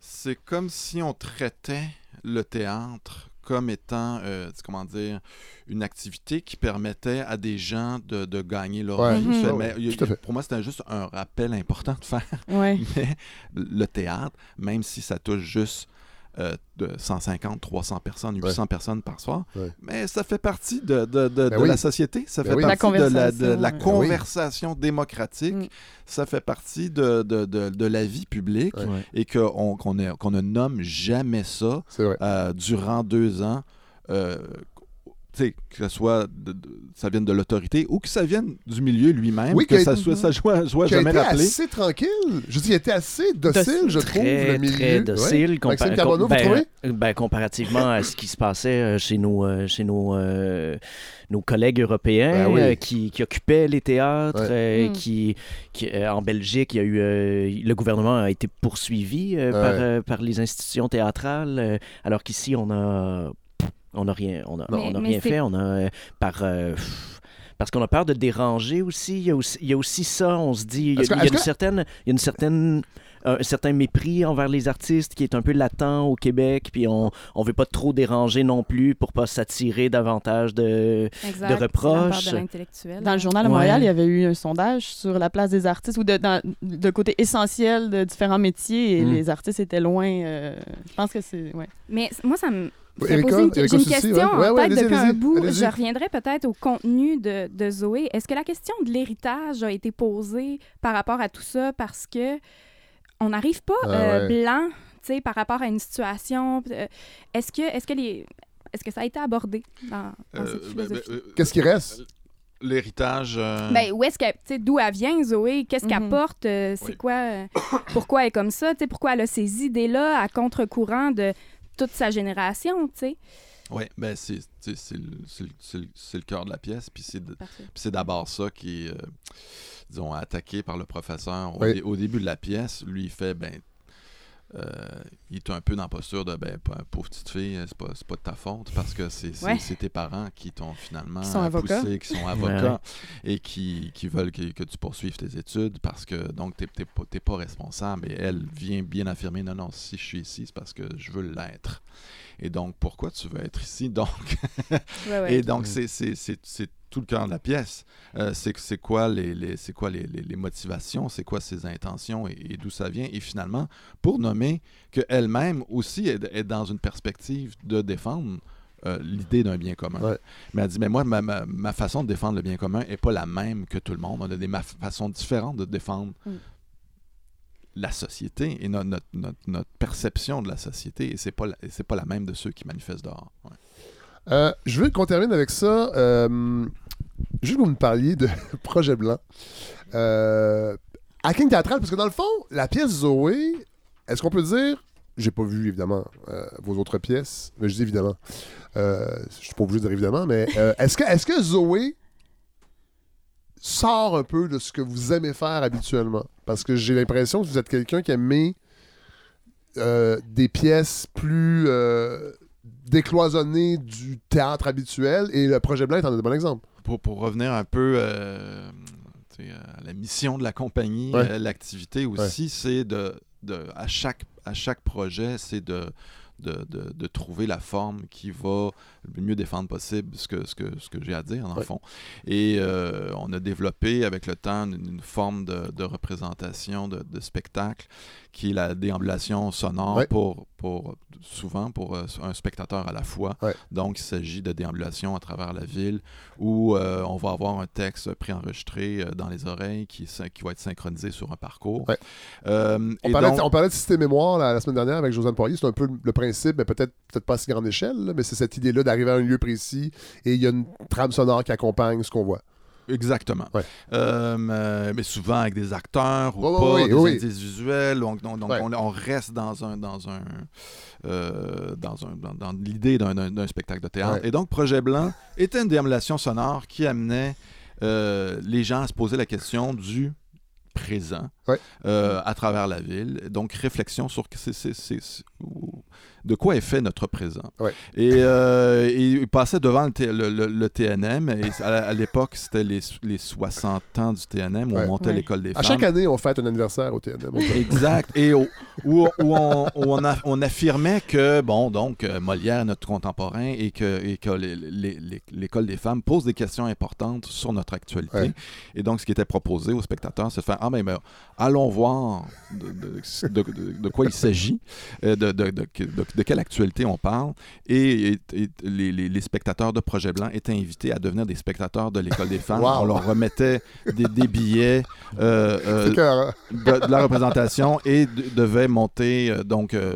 c'est comme si on traitait le théâtre comme étant, euh, comment dire, une activité qui permettait à des gens de, de gagner leur Ouais, vie. Mhm. Mais a-. Pour moi, c'était juste un rappel important de faire. Ouais. Mais le théâtre, même si ça touche juste euh, de 150, 300 personnes, 800 personnes par soir, Ouais. mais ça fait partie de, de- de- Ben de oui. la société, ça Ben fait oui. partie La de la, de la conversation, démocratique, Mm. ça fait partie de, de, de- de la vie publique et qu'on qu'on ne nomme jamais ça euh, durant deux ans. euh, que ce soit de- de- ça vienne de l'autorité ou que ça vienne du milieu lui-même, Oui, que qui a ça soit, ça soit, soit jamais été rappelé. assez tranquille. Je dis, il était assez docile, je trouve, le milieu. très Ouais. docile. compa- Carbonneau, vous ben, trouvez? ben, comparativement à ce qui se passait euh, chez nos, euh, chez nos, euh, nos collègues européens Ben oui. euh, qui, qui occupaient les théâtres, Ouais. euh, Mm. qui, qui, euh, en Belgique, il y a eu, euh, le gouvernement a été poursuivi euh, par, Ouais. euh, par les institutions théâtrales, euh, alors qu'ici, on a, on a rien, on a, Mais- on a rien fait. On a, euh, par, euh, pff, parce qu'on a peur de déranger aussi. Il y a aussi, il y a aussi ça, on se dit, il y a, Est-ce que- il y a est-ce une que- certaine, il y a une certaine un certain mépris envers les artistes qui est un peu latent au Québec, puis on on veut pas trop déranger non plus pour pas s'attirer davantage de Exact, de reproches. de l'intellectuel. Dans le Journal de Ouais. Montréal, il y avait eu un sondage sur la place des artistes ou de, dans- de côté essentiel de différents métiers et Mm. les artistes étaient loin. euh, je pense que c'est. Ouais. Mais moi, ça me Une, j'ai une Soucy, question ouais. en Ouais, tête depuis un bout. Je reviendrai peut-être au contenu de, de Zoé. Est-ce que la question de l'héritage a été posée par rapport à tout ça parce que on n'arrive pas Ah euh, ouais. blanc, tu sais, par rapport à une situation. euh, est-ce que, est-ce que les, est-ce que ça a été abordé dans, dans Euh, cette ben, philosophie? ben, euh, Qu'est-ce qui reste? L'héritage. euh, Ben, où est-ce qu'elle, tu sais, d'où elle vient, Zoé? Qu'est-ce qu'elle Mhm. porte? Euh, c'est Oui. quoi? euh, pourquoi elle est comme ça? Tu sais, pourquoi elle a ces idées-là à contre-courant de toute sa génération, tu sais? Oui, ben c'est le, cœur de la pièce, puis c'est puis d'abord ça qui est, euh, disons, attaqué par le professeur au, Oui. dé- au début de la pièce. Lui, il fait, ben, euh, il est un peu dans la posture de, ben, pa- pauvre petite fille, c'est pas, c'est pas de ta faute, parce que c'est c'est- Ouais. tes parents qui t'ont finalement Qui sont avocats. poussé, qui sont avocats, et qui, qui veulent que, que tu poursuives tes études, parce que, donc, t'es t'es pas, t'es pas responsable. Et elle vient bien affirmer, non, non, si je suis ici, c'est parce que je veux l'être. Et donc, pourquoi tu veux être ici? Donc, Ouais, ouais. et donc, c'est- c'est tout le cœur de la pièce. Euh, c'est c'est quoi les, les- c'est quoi les, les- les motivations, c'est quoi ses intentions et, et d'où ça vient? Et finalement, pour nommer qu'elle-même aussi est, est dans une perspective de défendre euh, l'idée d'un bien commun. Ouais. Mais elle dit, mais moi, ma, ma- ma façon de défendre le bien commun n'est pas la même que tout le monde. On a des ma- façons différentes de défendre Mm. La société et no- notre, notre- notre perception de la société. Et c'est pas, la- pas la même de ceux qui manifestent dehors. Ouais. Euh, je veux qu'on termine avec ça. Euh, juste que vous me parliez de Projet Blanc. Euh, hacking théâtral, parce que dans le fond, la pièce Zoé, est-ce qu'on peut dire. J'ai pas vu, évidemment, euh, vos autres pièces, mais je dis évidemment. Euh, je suis pas obligé de dire évidemment, mais euh, est-ce que, est que Zoé sort un peu de ce que vous aimez faire habituellement? Parce que j'ai l'impression que vous êtes quelqu'un qui aime euh, des pièces plus euh, décloisonnées du théâtre habituel et le projet blanc est un bon exemple. pour, pour revenir un peu euh, à la mission de la compagnie, Ouais. l'activité aussi, c'est de, de à, chaque, à chaque projet, c'est de, de, de- de trouver la forme qui va le mieux défendre possible ce que, ce que, ce que j'ai à dire, dans le Ouais. fond. Et euh, on a développé avec le temps une, une forme de, de représentation de, de spectacle qui est la déambulation sonore Ouais. pour, pour souvent pour euh, un spectateur à la fois. Ouais. Donc, il s'agit de déambulation à travers la ville où euh, on va avoir un texte préenregistré euh, dans les oreilles qui, va être synchronisé sur un parcours. Ouais. Euh, On et parlait, donc- on parlait de système mémoire la, la semaine dernière avec Josiane Poirier. C'est un peu le principe, mais peut-être peut-être pas à si grande échelle, là, mais c'est cette idée-là d'arriver à un lieu précis et il y a une trame sonore qui accompagne ce qu'on voit. Exactement. Ouais. Euh, mais souvent avec des acteurs ou pas, des oui. indices visuels. Donc, donc, donc Ouais. on, on reste dans un dans un euh, dans un dans, dans l'idée d'un- d'un d'un spectacle de théâtre. Ouais. Et donc Projet Blanc était une déambulation sonore qui amenait euh, les gens à se poser la question du présent Ouais. euh, à travers la ville. Donc réflexion sur que c'est- c'est- c'est- c'est- de quoi est fait notre présent. Ouais. Et, euh, et il passait devant le, T- le- le- le TNM. Et à, à l'époque, c'était les, les 60 ans du TNM où Ouais. on montait Ouais. l'école des À femmes. chaque année, on fête un anniversaire au TNM. Exact. Et au- où, où on, où on, a- on affirmait que, bon, donc, euh, Molière est notre contemporain et que, et l'école des femmes pose des questions importantes sur notre actualité. Ouais. Et donc, ce qui était proposé aux spectateurs, c'est de faire Ah, ben, ben, allons voir de, de- de- de- de quoi il s'agit, euh, de, de- quelle actualité on parle. Et, et- et les, les- les spectateurs de Projet Blanc étaient invités à devenir des spectateurs de l'école des femmes. Wow. On leur remettait des, des billets. euh, euh, hein? de, de la représentation et de- devait monter, euh, donc, euh,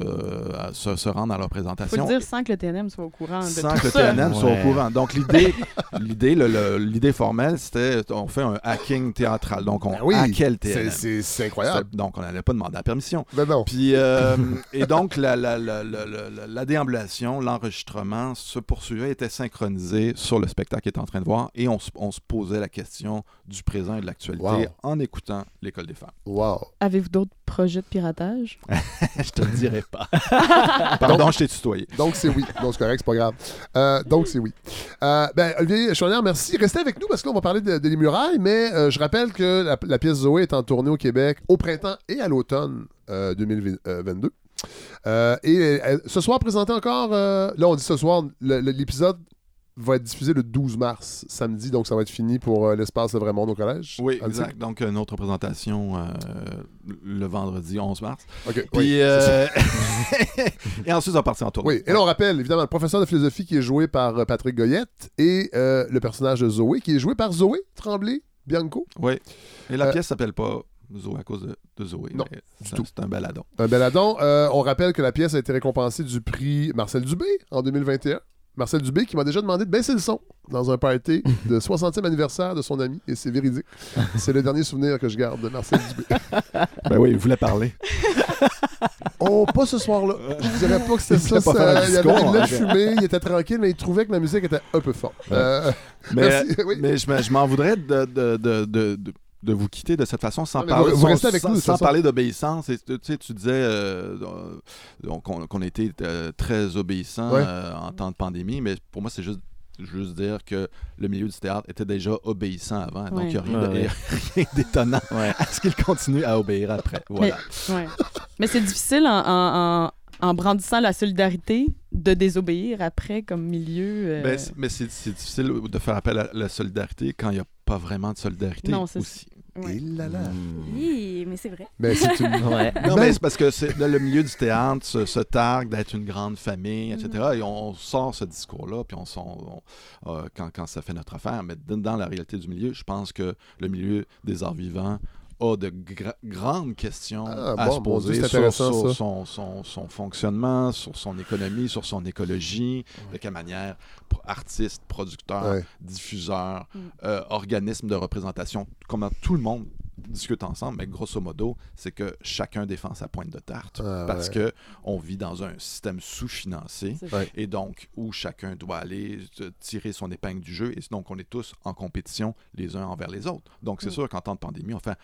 à se, se rendre à la Faut le représentation. dire sans que le TNM soit au courant de Sans tout que le. TNM soit au courant. Donc, l'idée, l'idée, le- le- l'idée formelle, c'était on fait un hacking théâtral. Donc, on Ben oui, hackait le TNM. C'est c'est incroyable. Donc, on n'allait pas demander la permission. Ben non. Puis, euh, et donc, la- la- la- la- le- le- le- la déambulation, l'enregistrement se poursuivait, était synchronisé sur le spectacle qu'il était en train de voir et on, se- on se posait la question du présent et de l'actualité Wow. en écoutant l'École des femmes. Wow. Avez-vous d'autres projets de piratage? Je te le dirai pas. Pardon, je t'ai tutoyé. Donc, c'est oui. Donc, c'est correct, c'est pas grave. Euh, donc, c'est oui. Euh, ben, Olivier Chouanière, merci. Restez avec nous parce que là, on va parler de, de Les Murailles, mais euh, je rappelle que la, la pièce Zoé est en tournée au Québec au printemps et à l'automne euh, 2022. Euh, et euh, ce soir, présenté encore, euh, là, on dit ce soir, l'épisode va être diffusé le 12 mars, samedi, donc ça va être fini pour euh, l'espace Le Vrai Monde au collège. Oui, exact. Donc, une autre présentation euh, le vendredi 11 mars. OK, oui. Euh, et ensuite, on va partir en tournée. Oui, et là, on rappelle évidemment le professeur de philosophie qui est joué par Patrick Goyette et le personnage de Zoé qui est joué par Zoé Tremblay Bianco. Oui. Et la pièce s'appelle pas Zoé à cause de, de Zoé. Non, c'est- tout. C'est un baladon. Un beladon. Euh, on rappelle que la pièce a été récompensée du prix Marcel Dubé en 2021. Marcel Dubé qui m'a déjà demandé de baisser le son dans un party de 60e anniversaire de son ami, et c'est véridique. C'est le dernier souvenir que je garde de Marcel Dubé. Ben oui, il voulait parler. Oh, pas ce soir-là. Je dirais pas que c'était ça. il, avait, discours, l'a hein. fumé, il était tranquille, mais il trouvait que la musique était un peu forte. Ouais. Euh, Mais, Merci, oui. mais je, me- je m'en voudrais de, de, de, de, de- vous quitter de cette façon sans Non, parler, vous- vous sans- restez avec sans- nous, de toute sans façon. parler d'obéissance. Tu, tu sais, tu disais euh, qu'on, était euh, très obéissant Ouais. euh, en temps de pandémie, mais pour moi, c'est juste juste dire que le milieu du théâtre était déjà obéissant avant. Donc, il n'y a rien, Ouais, ouais. d'étonnant Ouais. à ce qu'il continue à obéir après. Voilà. Ouais. Mais c'est difficile en, en, en, en brandissant la solidarité de désobéir après comme milieu. euh, Ben, mais c'est, difficile de faire appel à la solidarité quand il n'y a pas vraiment de solidarité Non, aussi. Ouais. Et là là. Hmm. Oui, mais c'est vrai. Mais c'est une... Ouais. Non, Ben- mais c'est parce que c'est, là, le milieu du théâtre se, se targue d'être une grande famille, etc. Et on, sort ce discours-là, puis on, sort- on- euh, quand, quand ça fait notre affaire. Mais dans la réalité du milieu, je pense que le milieu des arts vivants a de gra- grandes questions Ah, à bon, se poser Dieu, sur, son, son- son fonctionnement, sur son économie, sur son écologie, de quelle manière pro- artistes, producteurs, Ouais. diffuseurs, Mm. euh, organismes de représentation, comment tout le monde discute ensemble, mais grosso modo, c'est que chacun défend sa pointe de tarte Ah, parce ouais. que on vit dans un système sous-financé et donc où chacun doit aller tirer son épingle du jeu et donc on est tous en compétition les uns envers les autres. Donc c'est Mm. sûr qu'en temps de pandémie, on fait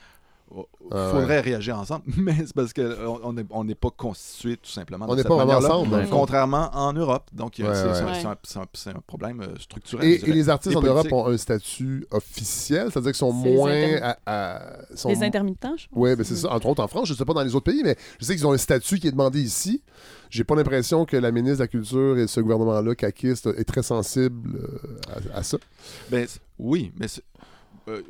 Ah, faudrait réagir ensemble, mais c'est parce qu'on on n'est on pas constitué tout simplement On n'est pas vraiment ensemble. fond. contrairement en Europe. Donc il Ouais, c'est un- problème euh, structurel. Et, les artistes Et en Europe ont un statut officiel, c'est-à-dire qu'ils sont les moins intermi- à, à- sont- Les intermittents, je pense. Oui, mais c'est ça. Entre autres en France, je ne sais pas dans les autres pays, mais je sais qu'ils ont un statut qui est demandé ici. J'ai pas l'impression que la ministre de la Culture et ce gouvernement-là, caquiste, est très sensible euh, à, à ça. Ben, oui, mais euh,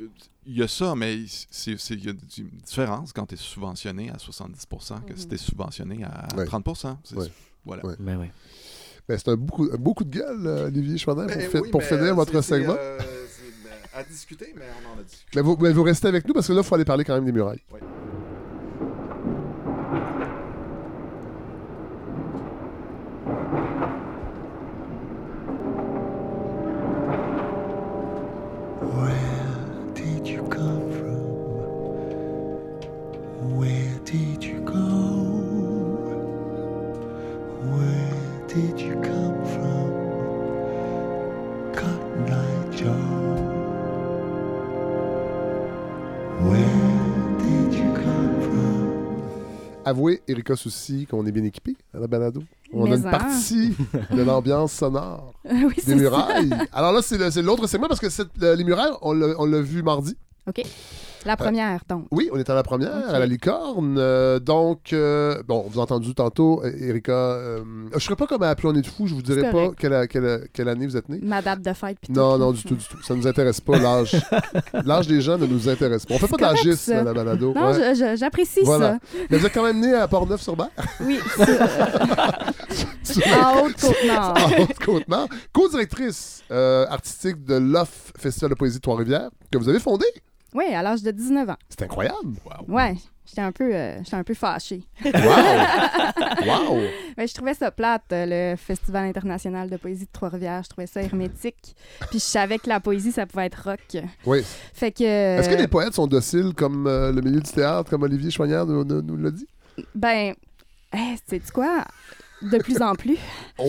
il y a ça, mais il y a une différence quand tu es subventionné à 70% que si Mhm. tu es subventionné à Ouais. 30%. C'est- Ouais. Voilà. Ouais. Ben oui. Mais c'est un beaucoup, un beau coup de gueule, euh, Olivier Chouinard, pour, Ben fi- oui, pour mais, finir euh, votre segment. euh, c'est, ben, à discuter, mais on en a discuté. Mais vous, mais vous restez avec nous parce que là, il faut aller parler quand même des murailles. Avouez, Erika Soucy, qu'on est bien équipé à la balado. On a une partie de l'ambiance sonore oui, des ça. murailles. Alors là, c'est l'autre segment parce que cette- le- les murailles, on l'a on l'a vu mardi. OK. La première, donc. Oui, on est à la première, à la licorne. Euh, donc, euh, bon, vous avez entendu tantôt, euh, Erika. euh, je ne serais pas comme à appeler On est de fou, je vous dirais pas quelle, quelle- quelle année vous êtes né. Ma date de fête. Non, tout, non, du tout, du tout. Ça ne nous intéresse pas, l'âge. L'âge des gens ne nous intéresse pas. On fait pas de ça. à la balado. Non, ouais. j'apprécie Voilà. Mais vous êtes quand même né à Port-Neuf-sur-Mer, ça. Oui, en Haute-Côte-Nord. en Haute-Côte-Nord. Co-directrice euh, artistique de l'OFF Festival de poésie de Trois-Rivières, que vous avez fondé. Oui, à l'âge de 19 ans. C'est incroyable. Ouais, j'étais un peu, euh, j'étais un peu fâchée. Wow! wow! Ouais, je trouvais ça plate, euh, le Festival international de poésie de Trois-Rivières. Je trouvais ça hermétique. Puis je savais que la poésie, ça pouvait être rock. Oui. Fait que... Est-ce que les poètes sont dociles comme euh, le milieu du théâtre, comme Olivier Choignard nous, nous- nous l'a dit? Ben, hey, sais-tu quoi? De plus en plus. Oh!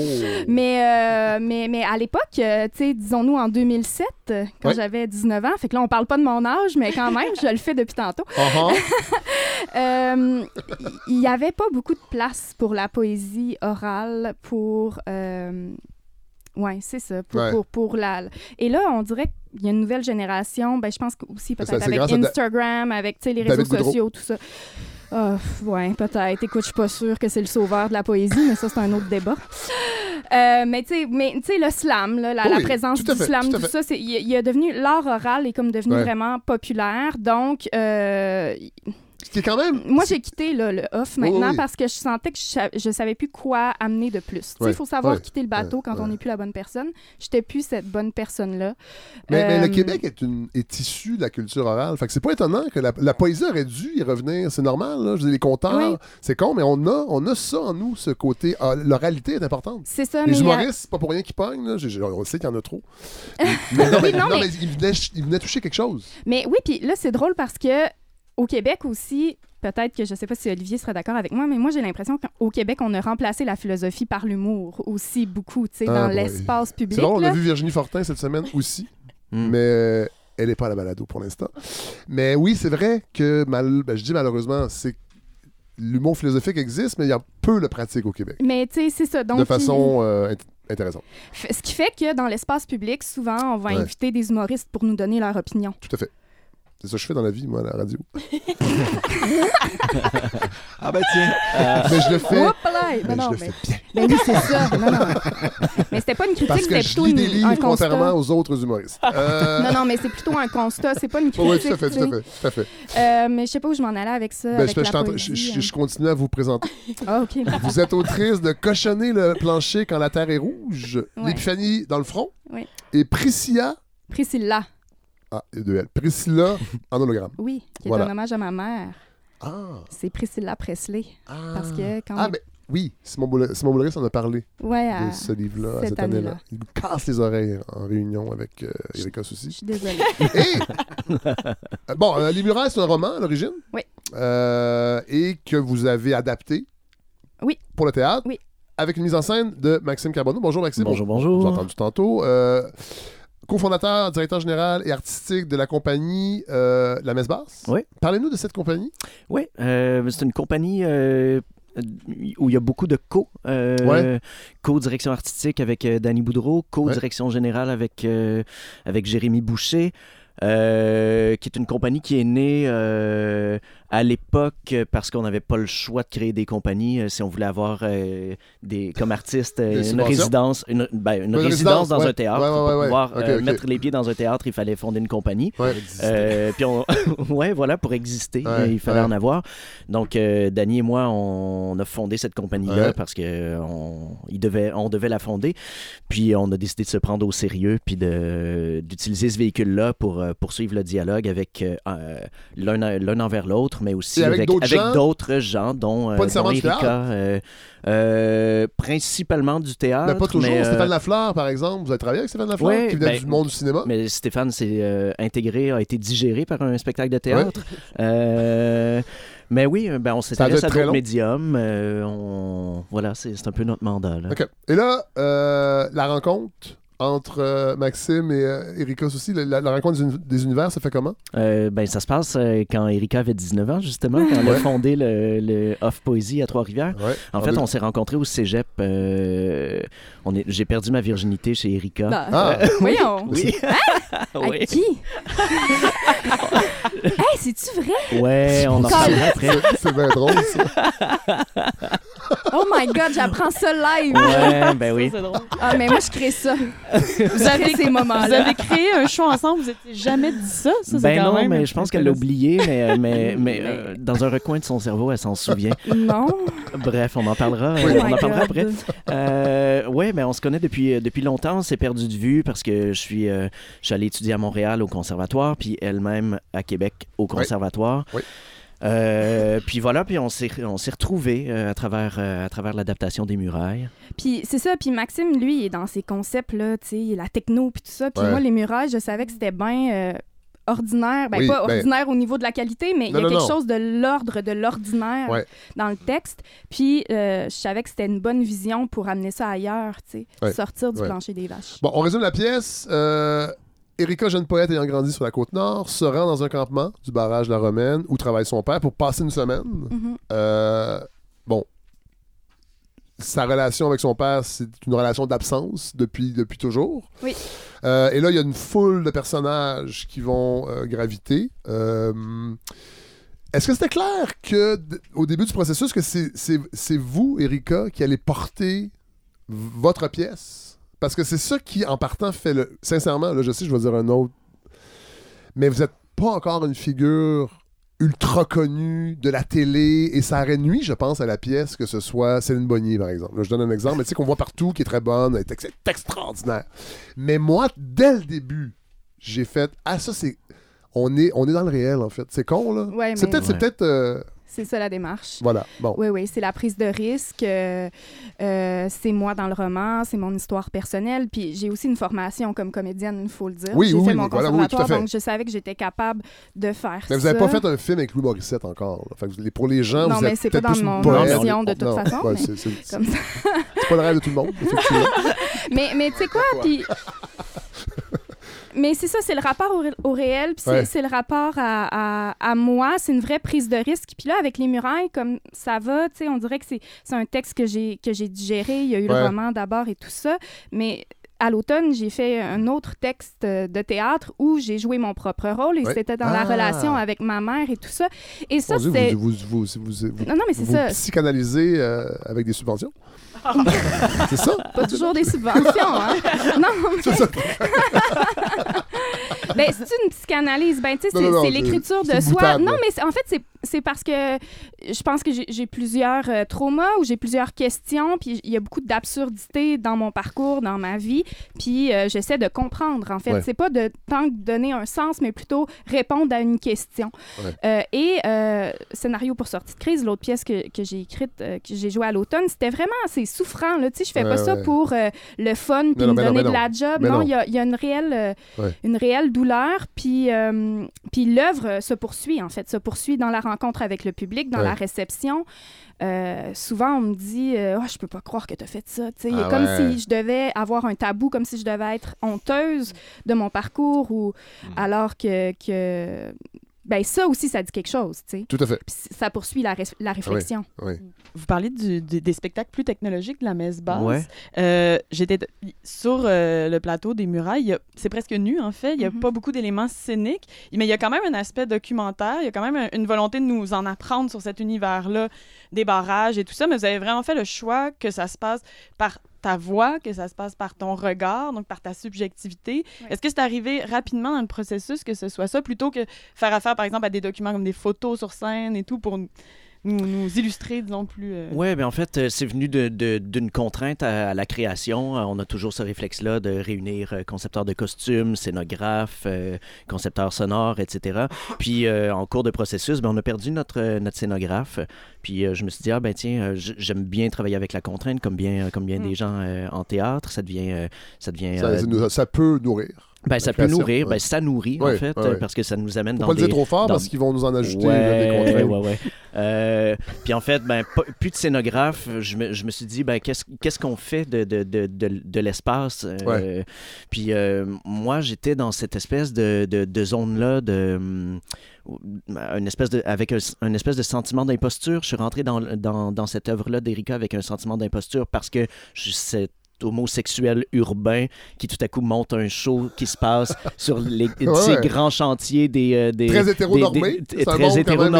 Mais, euh, mais, mais à l'époque, euh, disons-nous en 2007, euh, quand Ouais. j'avais 19 ans, fait que là, on parle pas de mon âge, mais quand même, je le fais depuis tantôt. Uh-huh. Euh, Il y avait pas beaucoup de place pour la poésie orale, pour. Ouais, c'est ça. Pour, Ouais. pour, pour la. Et là, on dirait qu'il y a une nouvelle génération. Ben, je pense aussi peut-être avec Instagram, avec les réseaux Goudreau. sociaux, tout ça. Ah, ouais, peut-être. Écoute, je suis pas sûre que c'est le sauveur de la poésie, mais ça, c'est un autre débat. Euh, mais tu sais, mais, le slam, là, la, présence du fait, slam, tout tout, ça, il, est devenu, l'art oral est comme devenu Ouais. vraiment populaire. Donc, euh, Ce qui est quand même. moi, j'ai quitté là, le off Oui, maintenant oui. parce que je sentais que je, je savais plus quoi amener de plus. Il Ouais, faut savoir ouais, quitter le bateau ouais, quand on n'est plus la bonne personne. J'étais plus cette bonne personne-là. Mais, mais Euh, le Québec est, une, est issu de la culture orale. Fait que c'est pas étonnant que la, la poésie aurait dû y revenir. C'est normal, là. Je dire, les conteurs, Oui. c'est con, mais on a, on a ça en nous, ce côté. ah, L'oralité est importante. C'est ça, Les mais... euh, humoristes, c'est pas pour rien qu'ils pognent. Là. On sait qu'il y en a trop. mais non, mais, Oui, non, non, mais- mais il, venait, il venait toucher quelque chose. Mais oui, puis là, c'est drôle parce que au Québec aussi, peut-être que je sais pas si Olivier serait d'accord avec moi, mais moi, j'ai l'impression qu'au Québec, on a remplacé la philosophie par l'humour aussi beaucoup, tu sais, Ah, dans l'espace public. C'est on a vu Virginie Fortin cette semaine aussi, Hmm. mais elle n'est pas à la balado pour l'instant. Mais oui, c'est vrai que, mal, ben, je dis malheureusement, c'est l'humour philosophique existe, mais il y a peu de pratique au Québec. Mais tu sais, c'est ça. Donc, de façon euh, int- intéressante. Ce qui fait que dans l'espace public, souvent, on va Ouais. inviter des humoristes pour nous donner leur opinion. Tout à fait. C'est ça que je fais dans la vie, moi, à la radio. Ah ben tiens, mais je le fais. Oups là! mais Non, non, je le mais... fais bien. Ben oui, c'est ça. Non, non. Mais c'était pas une critique, Parce que je plutôt lis une, des livres un constat. contrairement aux autres humoristes. Euh... Non, non, mais c'est plutôt un constat. C'est pas une critique. Oui, tout à fait, tu tout à fait, tout à fait. Euh, mais je sais pas où je m'en allais avec ça. Ben, avec je, la je, t'en- poésie, je- je- je continue à vous présenter. Ah, OK. Vous êtes autrice de Cochonner le plancher quand la terre est rouge, Ouais. L'épiphanie dans le front, Oui. et Priscilla, Priscilla. Ah, il y a deux L, Priscilla en hologramme. Oui, qui est Voilà. un hommage à ma mère. Ah, C'est Priscilla Presley. ah. Parce que quand. Ah, mais oui, Simon, Boulris en a parlé Ouais, de ce livre-là, à cette cette année-là. année-là. Il nous casse les oreilles en réunion avec euh, Erika je suis désolée. Et, euh, bon, euh, Les Murailles, c'est un roman à l'origine? Oui. Euh, et que vous avez adapté. Oui. Pour le théâtre. Oui. Avec une mise en scène de Maxime Carbonneau. Bonjour Maxime. Bonjour, On vous bonjour. entendu tantôt. Cofondateur, directeur général et artistique de la compagnie euh, La Messe Basse. Oui. Parlez-nous de cette compagnie. Oui, euh, c'est une compagnie euh, où il y a beaucoup de co. Ouais. Co-direction artistique avec Danny Boudreau, co-direction générale avec, avec Jérémy Boucher. qui est une compagnie qui est née à l'époque euh, parce qu'on n'avait pas le choix de créer des compagnies euh, si on voulait avoir euh, des comme artiste Des une résidence une, ben, une Une résidence résidence, dans ouais. un théâtre Ouais, ouais, pour pouvoir euh, mettre les pieds dans un théâtre il fallait fonder une compagnie. Euh, puis on... ouais, voilà, pour exister, il fallait en avoir. Donc, Danny et moi, on, on a fondé cette compagnie-là parce que on, il devait, on devait la fonder. Puis, on a décidé de se prendre au sérieux puis d'utiliser ce véhicule-là pour poursuivre le dialogue avec l'un envers l'autre, mais aussi Et avec avec, d'autres gens? dont, euh, Pas nécessairement dont du théâtre? Erika, euh, euh, principalement du théâtre. Mais pas toujours. mais, euh, Stéphane Lafleur, par exemple. Vous avez travaillé avec Stéphane Lafleur, Ouais, qui venait ben, du monde du cinéma? mais Stéphane s'est intégré, a été digéré par un spectacle de théâtre. Mais oui, ben, on s'intéresse à d'autres médiums. euh, on... Voilà, c'est un peu notre mandat. Là. Et là, euh, la rencontre entre euh, Maxime et euh, Erika aussi, la, rencontre des, uni- des univers, ça fait comment? Euh, ben, ça se passe euh, quand Erika avait 19 ans, justement, quand elle a fondé le, le Off Poésie à Trois-Rivières. Ouais. En fait, on s'est rencontrés au cégep. euh, on est... J'ai perdu ma virginité chez Erika. Bah, Ah, Voyons. Oui. À oui. qui? hey, c'est-tu vrai? Ouais, on en parlera après. c'est- bien drôle, ça. Oh my God, j'apprends ça live. Ouais, ben oui. Ça, c'est drôle. Ah, mais moi, je crée ça. Vous avez, ces vous moments-là. avez créé un show ensemble, vous n'étiez jamais dit ça? Ben quand non, même mais je pense qu'elle l'a oublié, mais, mais, mais Mais- euh, dans un recoin de son cerveau, elle s'en souvient. Non. Bref, on en parlera, Oh on en parlera God. après. Euh, ouais, mais on se connaît depuis, euh, depuis longtemps. On s'est perdu de vue parce que je suis, euh, je suis allé étudier à Montréal au conservatoire, puis elle-même à Québec au conservatoire. Oui. Euh, puis voilà, puis on s'est, on s'est retrouvés euh, à travers, euh, à travers l'adaptation des murailles. Puis c'est ça, puis Maxime, lui, il est dans ses concepts, là, tu sais, la techno, puis tout ça. Puis Ouais. moi, les murailles, je savais que c'était bien euh, ordinaire. Ben, Oui, pas ben- ordinaire au niveau de la qualité, mais il y a non, quelque non. chose de l'ordre de l'ordinaire Ouais. dans le texte. Puis euh, je savais que c'était une bonne vision pour amener ça ailleurs, tu sais, Ouais. sortir du Ouais. plancher des vaches. Bon, on résume la pièce. Euh, Erika, jeune poète ayant grandi sur la côte nord, se rend dans un campement du barrage de la Romaine où travaille son père pour passer une semaine. Mhm. Euh, bon, sa relation avec son père, c'est une relation d'absence depuis, depuis toujours. Oui. Euh, et là, il y a une foule de personnages qui vont euh, graviter. Est-ce que c'était clair que au début du processus que c'est- vous, Erika, qui allez porter votre pièce? Parce que c'est ça qui, en partant, fait le. Sincèrement, là, je sais, je vais dire un autre. Mais vous n'êtes pas encore une figure ultra connue de la télé et ça aurait nuit, je pense, à la pièce que ce soit Céline Bonnier, par exemple. Là, je donne un exemple, mais tu sais qu'on voit partout, qui est très bonne, elle est ex- est extraordinaire. Mais moi, dès le début, j'ai fait Ah, ça, c'est. On est, on est dans le réel, en fait. C'est con, là. Ouais, c'est mais- peut-être. c'est peut-être euh, C'est ça la démarche. voilà. Bon. Oui, oui, c'est la prise de risque. euh, euh, c'est moi dans le roman, c'est mon histoire personnelle. Puis j'ai aussi une formation comme comédienne, il faut le dire. Oui, j'ai oui, fait mon oui, conservatoire, donc je savais que j'étais capable de faire Mais vous ça. n'avez pas fait un film avec Louis Morissette encore. Fait que vous- pour les gens, Non, vous mais c'est pas dans plus mon ambition de toute Non, façon, ouais, mais c'est- pas le rêve de tout le monde, mais mais tu sais quoi, puis... Mais c'est ça, c'est le rapport au, ré- au réel, puis c'est Ouais. c'est le rapport à, à, à moi, c'est une vraie prise de risque. Puis là, avec les murailles, comme ça va, tu sais, on dirait que c'est un texte que j'ai que j'ai digéré. Il y a eu Ouais. le roman d'abord et tout ça, mais à l'automne, j'ai fait un autre texte euh, de théâtre où j'ai joué mon propre rôle et c'était dans la Ah. relation avec ma mère et tout ça. Et ça, c'était... vous, vous, vous, vous, vous, Non, non, mais c'est ça. psychanalysez euh, avec des subventions. c'est ça? Pas toujours des subventions, hein? non, C'est ça. Ben, c'est une psychanalyse. Ben, tu sais, c'est- l'écriture de soi. non, mais en fait, c'est- c'est parce que je pense que j'ai- plusieurs euh, traumas ou j'ai plusieurs questions, puis il y a beaucoup d'absurdité dans mon parcours, dans ma vie, puis euh, j'essaie de comprendre, en fait. Ouais. C'est pas de tant donner un sens, mais plutôt répondre à une question. Ouais. Euh, et Scénario pour sortie de crise, l'autre pièce que, que j'ai écrite, que j'ai jouée à l'automne, c'était vraiment assez souffrant. Là. Tu sais, je fais Ouais, pas ça pour le fun puis me non, donner de la non. job. Mais non, il y y a une réelle... une réelle douleur. Puis, puis l'œuvre se poursuit, en fait, se poursuit dans la rencontre avec le public, dans Ouais. la réception. Euh, souvent, on me dit oh, Je peux pas croire que tu as fait ça. Ah comme si je devais avoir un tabou, comme si je devais être honteuse de mon parcours, ou Mm. alors que. que... Ben, ça aussi, ça dit quelque chose. tu sais. Tout à fait. Puis ça poursuit la, ré- la réflexion. Oui. Vous parlez du- du- des spectacles plus technologiques de la messe basse. Ouais. Euh, J'étais sur euh, le plateau des murailles. C'est presque nu, en fait. Il n'y a Mhm. pas beaucoup d'éléments scéniques, mais il y a quand même un aspect documentaire. Il y a quand même un- une volonté de nous en apprendre sur cet univers-là, des barrages et tout ça. Mais vous avez vraiment fait le choix que ça se passe par ta voix, que ça se passe par ton regard, donc par ta subjectivité. Est-ce que c'est arrivé rapidement dans le processus que ce soit ça, plutôt que faire affaire, par exemple, à des documents comme des photos sur scène et tout pour nous, illustrer, disons, plus... euh, Oui, bien en fait, euh, c'est venu de- de- d'une contrainte à, à la création. Euh, On a toujours ce réflexe-là de réunir euh, concepteurs de costumes, scénographes, euh, concepteurs sonores, etc. Puis euh, en cours de processus, ben, on a perdu notre, notre scénographe. Puis euh, je me suis dit, ah ben tiens, j'aime bien travailler avec la contrainte, comme bien, comme bien Mm. des gens euh, en théâtre. Ça devient... euh, ça devient euh, ça peut nourrir. Ben, ça peut nourrir, ouais. ben, ça nourrit Ouais, en fait, ouais, euh, parce que ça nous amène Faut dans pas le des... dire trop fort dans- parce qu'ils vont nous en ajouter Ouais, euh, des ouais, contraintes. ouais. Euh, puis en fait, ben, pas- plus de scénographe, je me, je me suis dit, ben, qu'est-ce qu'on fait de, de, de, de, l'espace? Euh, Ouais. Puis euh, moi, j'étais dans cette espèce de, de, de zone-là, de, hum, une espèce de, avec un, un espèce de sentiment d'imposture. Je suis rentré dans, dans, dans cette œuvre-là d'Erika avec un sentiment d'imposture parce que je, cet homosexuel urbain qui tout à coup monte un show qui se passe sur les, ces grands chantiers des... euh, des Très des- hétéronormé. des- C'est un très monde quand même hétéronormé,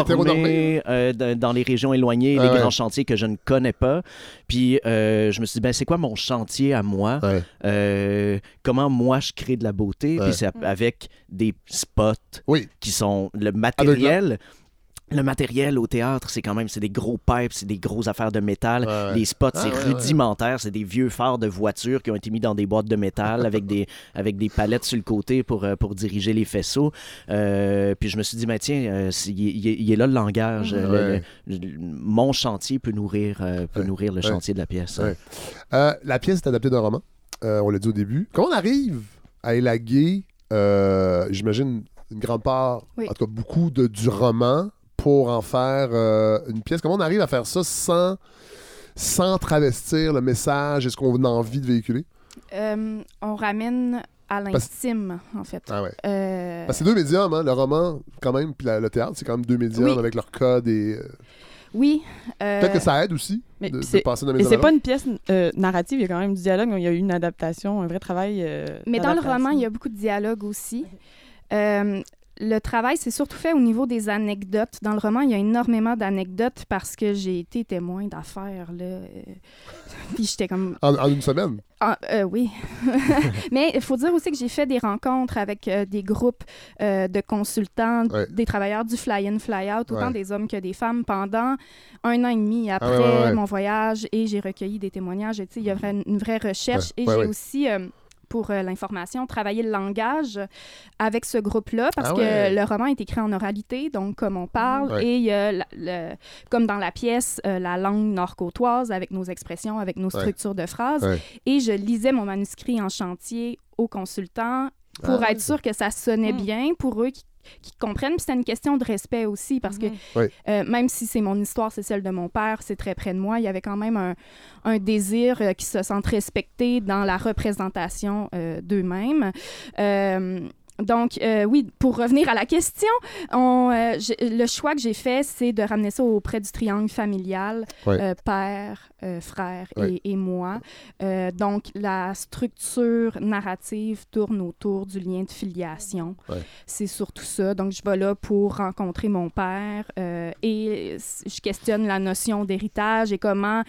hétéronormé. euh, dans, les régions éloignées, Ah les ouais. grands chantiers que je ne connais pas. Puis euh, je me suis dit, ben, c'est quoi mon chantier à moi? Ouais. Euh, comment moi je crée de la beauté? Ouais. Puis c'est avec des spots Oui. qui sont le matériel. Le matériel au théâtre, c'est quand même c'est des gros pipes, c'est des grosses affaires de métal. Ouais, ouais. Les spots, Ah, c'est ouais, ouais. rudimentaire, c'est des vieux phares de voitures qui ont été mis dans des boîtes de métal avec des avec des palettes sur le côté pour, euh, pour diriger les faisceaux. Euh, puis je me suis dit, ben, tiens, euh, il est, là le langage. Ouais. le- le- mon chantier peut nourrir, euh, peut Ouais. nourrir le Ouais. chantier de la pièce. Ouais. Euh, la pièce est adaptée d'un roman. Euh, on l'a dit au début. Comment on arrive à élaguer, euh, j'imagine, une grande part, Oui. en tout cas beaucoup de, du roman pour en faire euh, une pièce. Comment on arrive à faire ça sans, sans travestir le message et ce qu'on a envie de véhiculer? Euh, on ramène à l'intime, en fait. Ah ouais. Euh, Parce que c'est deux médiums, hein, le roman quand même, puis la- le théâtre, c'est quand même deux médiums Oui. avec leur code et... euh, oui. euh, Peut-être que ça aide aussi Mais de, de c'est- passer d'un Et c'est pas une pièce euh, narrative, il y a quand même du dialogue, il y a eu une adaptation, un vrai travail. euh, Mais dans le roman, il y a beaucoup de dialogue aussi. Le travail, c'est surtout fait au niveau des anecdotes. Dans le roman, il y a énormément d'anecdotes parce que j'ai été témoin d'affaires. là. Euh, Puis j'étais comme En, en une semaine? Ah, euh, oui. Mais il faut dire aussi que j'ai fait des rencontres avec euh, des groupes de consultants, Ouais. des travailleurs du fly-in, fly-out, autant Ouais. des hommes que des femmes, pendant un an et demi après Ah ouais, ouais. mon voyage. Et j'ai recueilli des témoignages. Et, tu sais, Il y a une vraie recherche. Et j'ai aussi... euh, pour euh, l'information, travaillé le langage avec ce groupe-là, parce Ah ouais. que le roman est écrit en oralité, donc comme on parle, Ouais. et il y a, la- le- comme dans la pièce, euh, la langue nord-côtoise avec nos expressions, avec nos Ouais. structures de phrases. Ouais. Et je lisais mon manuscrit en chantier aux consultants pour Ah. être sûr que ça sonnait Mm. bien pour eux qui, qui comprennent. Puis c'était une question de respect aussi parce Mhm. que Ouais. euh, même si c'est mon histoire, c'est celle de mon père, c'est très près de moi, il y avait quand même un, un désir euh, qu'ils se sentent respectés dans la représentation euh, d'eux-mêmes. Donc, euh, oui, pour revenir à la question, on, euh, le choix que j'ai fait, c'est de ramener ça auprès du triangle familial, euh, père, frère et, et moi. Donc, la structure narrative tourne autour du lien de filiation. C'est surtout ça. Donc, je vais là pour rencontrer mon père et je questionne la notion d'héritage et comment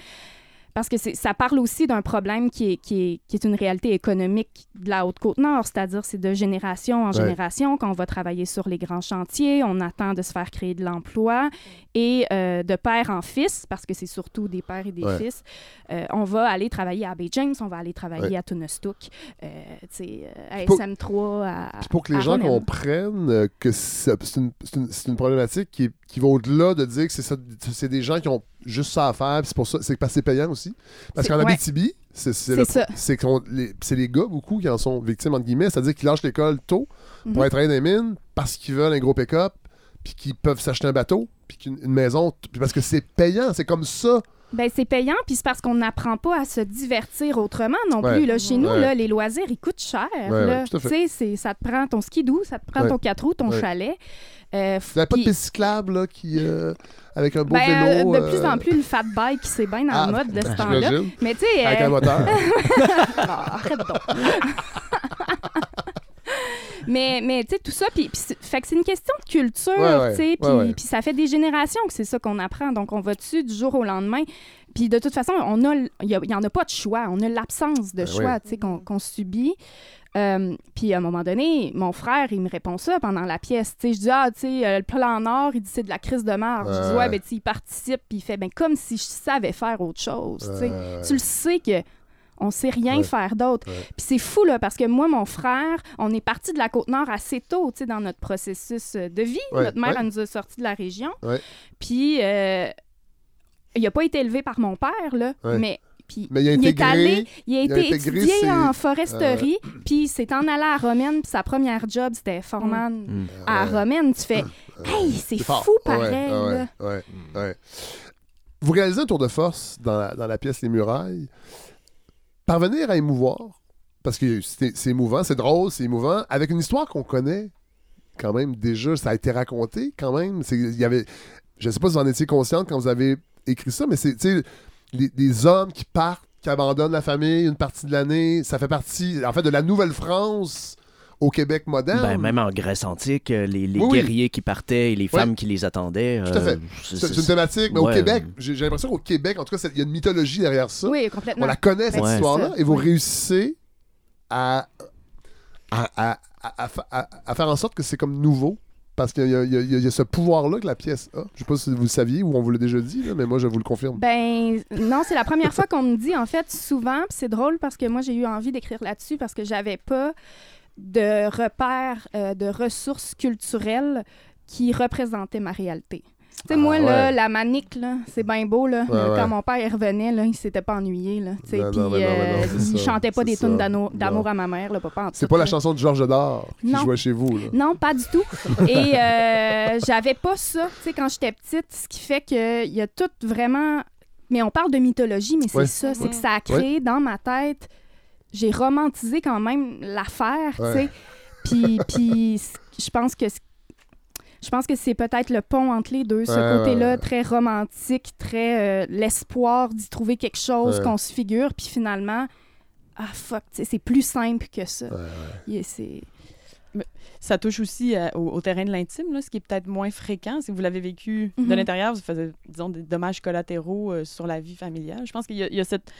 parce que ça parle aussi d'un problème qui est, qui, est, qui est une réalité économique de la Haute-Côte-Nord, c'est-à-dire c'est de génération en Ouais. génération qu'on va travailler sur les grands chantiers, on attend de se faire créer de l'emploi et euh, de père en fils, parce que c'est surtout des pères et des Ouais. fils, euh, on va aller travailler à Bay James, on va aller travailler Ouais. à Tunestook, euh, tu sais, euh, à SM3, à, Puis pour que à les gens comprennent que c'est une, une- une problématique qui, qui va au-delà de dire que c'est des gens qui ont juste ça à faire, c'est pour ça, c'est parce que c'est payant aussi. Parce qu'en ouais. Abitibi, c'est c'est les, gars beaucoup qui en sont victimes, entre guillemets, c'est-à-dire qu'ils lâchent l'école tôt pour Mhm. travailler dans les mines parce qu'ils veulent un gros pick-up, puis qu'ils peuvent s'acheter un bateau, puis qu'une une maison, puis parce que c'est payant, c'est comme ça. Ben, c'est payant, puis c'est parce qu'on n'apprend pas à se divertir autrement non Ouais. plus. Là. Chez nous, là, les loisirs, ils coûtent cher. Ouais. Tu sais, ça te prend ton skidoo, ça te prend ton 4 roues, ton chalet. Euh, Vous n'avez pas de piste cyclable, là, qui, euh, avec un beau ben, euh, vélo. de euh, plus en plus, le fat bike, c'est bien dans ah, la mode de ce temps-là. j'imagine, Mais tu sais, Avec euh, un moteur. Ah, arrête donc. mais mais tu sais, tout ça, puis, fait que c'est une question de culture, Ouais, tu sais, puis ça fait des générations que c'est ça qu'on apprend. Donc, on va dessus du jour au lendemain? Puis de toute façon, on a, il n'y en a pas de choix. On a l'absence de Ben choix, tu sais, qu'on qu'on subit. Euh, puis à un moment donné, mon frère, il me répond ça pendant la pièce. Tu sais, je dis, ah, tu sais, euh, le plan Nord, il dit, c'est de la crise de marge. Je dis, Ouais. ben, tu il participe, puis il fait, ben, comme si je savais faire autre chose, tu sais. Tu le sais que on sait rien Ouais. faire d'autre. Ouais. Puis c'est fou, là, parce que moi, mon frère, on est parti de la Côte-Nord assez tôt, tu sais, dans notre processus euh, de vie. Ouais, Notre mère, ouais. elle nous a sortis de la région. Ouais. Puis, euh, il n'a pas été élevé par mon père, là, Ouais. mais... Puis, Mais il a est allé, il a il a été intégré étudié en foresterie, puis il s'est en allé à Romaine, puis sa première job, c'était foreman Mm. à Ouais. Romaine. Tu fais, hey, c'est C'est fort. fou Ouais, pareil, ouais, ouais, ouais. Vous réalisez un tour de force dans la, dans la pièce Les Murailles. Parvenir à émouvoir, parce que c'est émouvant, c'est drôle, c'est émouvant, avec une histoire qu'on connaît quand même déjà, ça a été raconté quand même. Y avait, je ne sais pas si vous en étiez consciente quand vous avez écrit ça, mais c'est les, hommes qui partent, qui abandonnent la famille une partie de l'année, ça fait partie en fait de la Nouvelle-France au Québec moderne. Ben, même en Grèce antique, euh, les, les Oui, oui. guerriers qui partaient et les femmes qui les attendaient. Tout à fait. euh, C'est c'est une thématique, mais au. Québec, j'ai l'impression qu'au Québec, en tout cas, il y a une mythologie derrière ça. Oui, On complètement. la connaît, cette Ouais. histoire-là, et vous oui. réussissez à, à, à- à- à fa- à- à faire en sorte que c'est comme nouveau. Parce qu'il y, a- y y ce pouvoir-là que la pièce a. Je sais pas si vous le saviez ou on vous l'a déjà dit, là, mais moi, je vous le confirme. Ben non, c'est la première fois qu'on me dit en fait souvent, c'est drôle parce que moi j'ai eu envie d'écrire là-dessus parce que j'avais pas de repères, euh, de ressources culturelles qui représentaient ma réalité. Tu sais, moi, Ah, là, ouais. la manique, là, c'est bien beau, là. Ouais, mais ouais. Quand mon père revenait, là, il s'était pas ennuyé, là. Tu sais, Non, puis euh, il ça, chantait pas des tunes d'amour à ma mère, là, papa. C'est pas la là. chanson de Georges Dard qui Non. jouait chez vous. Là. Non, pas du tout. Et euh, j'avais pas ça, tu sais, quand j'étais petite, ce qui fait qu'il y a tout vraiment... Mais on parle de mythologie, mais c'est ça, c'est que ça a créé dans ma tête... J'ai romantisé quand même l'affaire, tu sais. Puis, je pense que... Je pense que c'est peut-être le pont entre les deux, ce Ouais, côté-là ouais, très romantique, très euh, l'espoir d'y trouver quelque chose Ouais. qu'on se figure, puis finalement, ah fuck, tu sais, c'est plus simple que ça. C'est Ça touche aussi euh, au, au terrain de l'intime, là, ce qui est peut-être moins fréquent. Si vous l'avez vécu de Mhm. l'intérieur, vous faisiez, disons, des dommages collatéraux euh, sur la vie familiale. Je pense qu'il y a cette,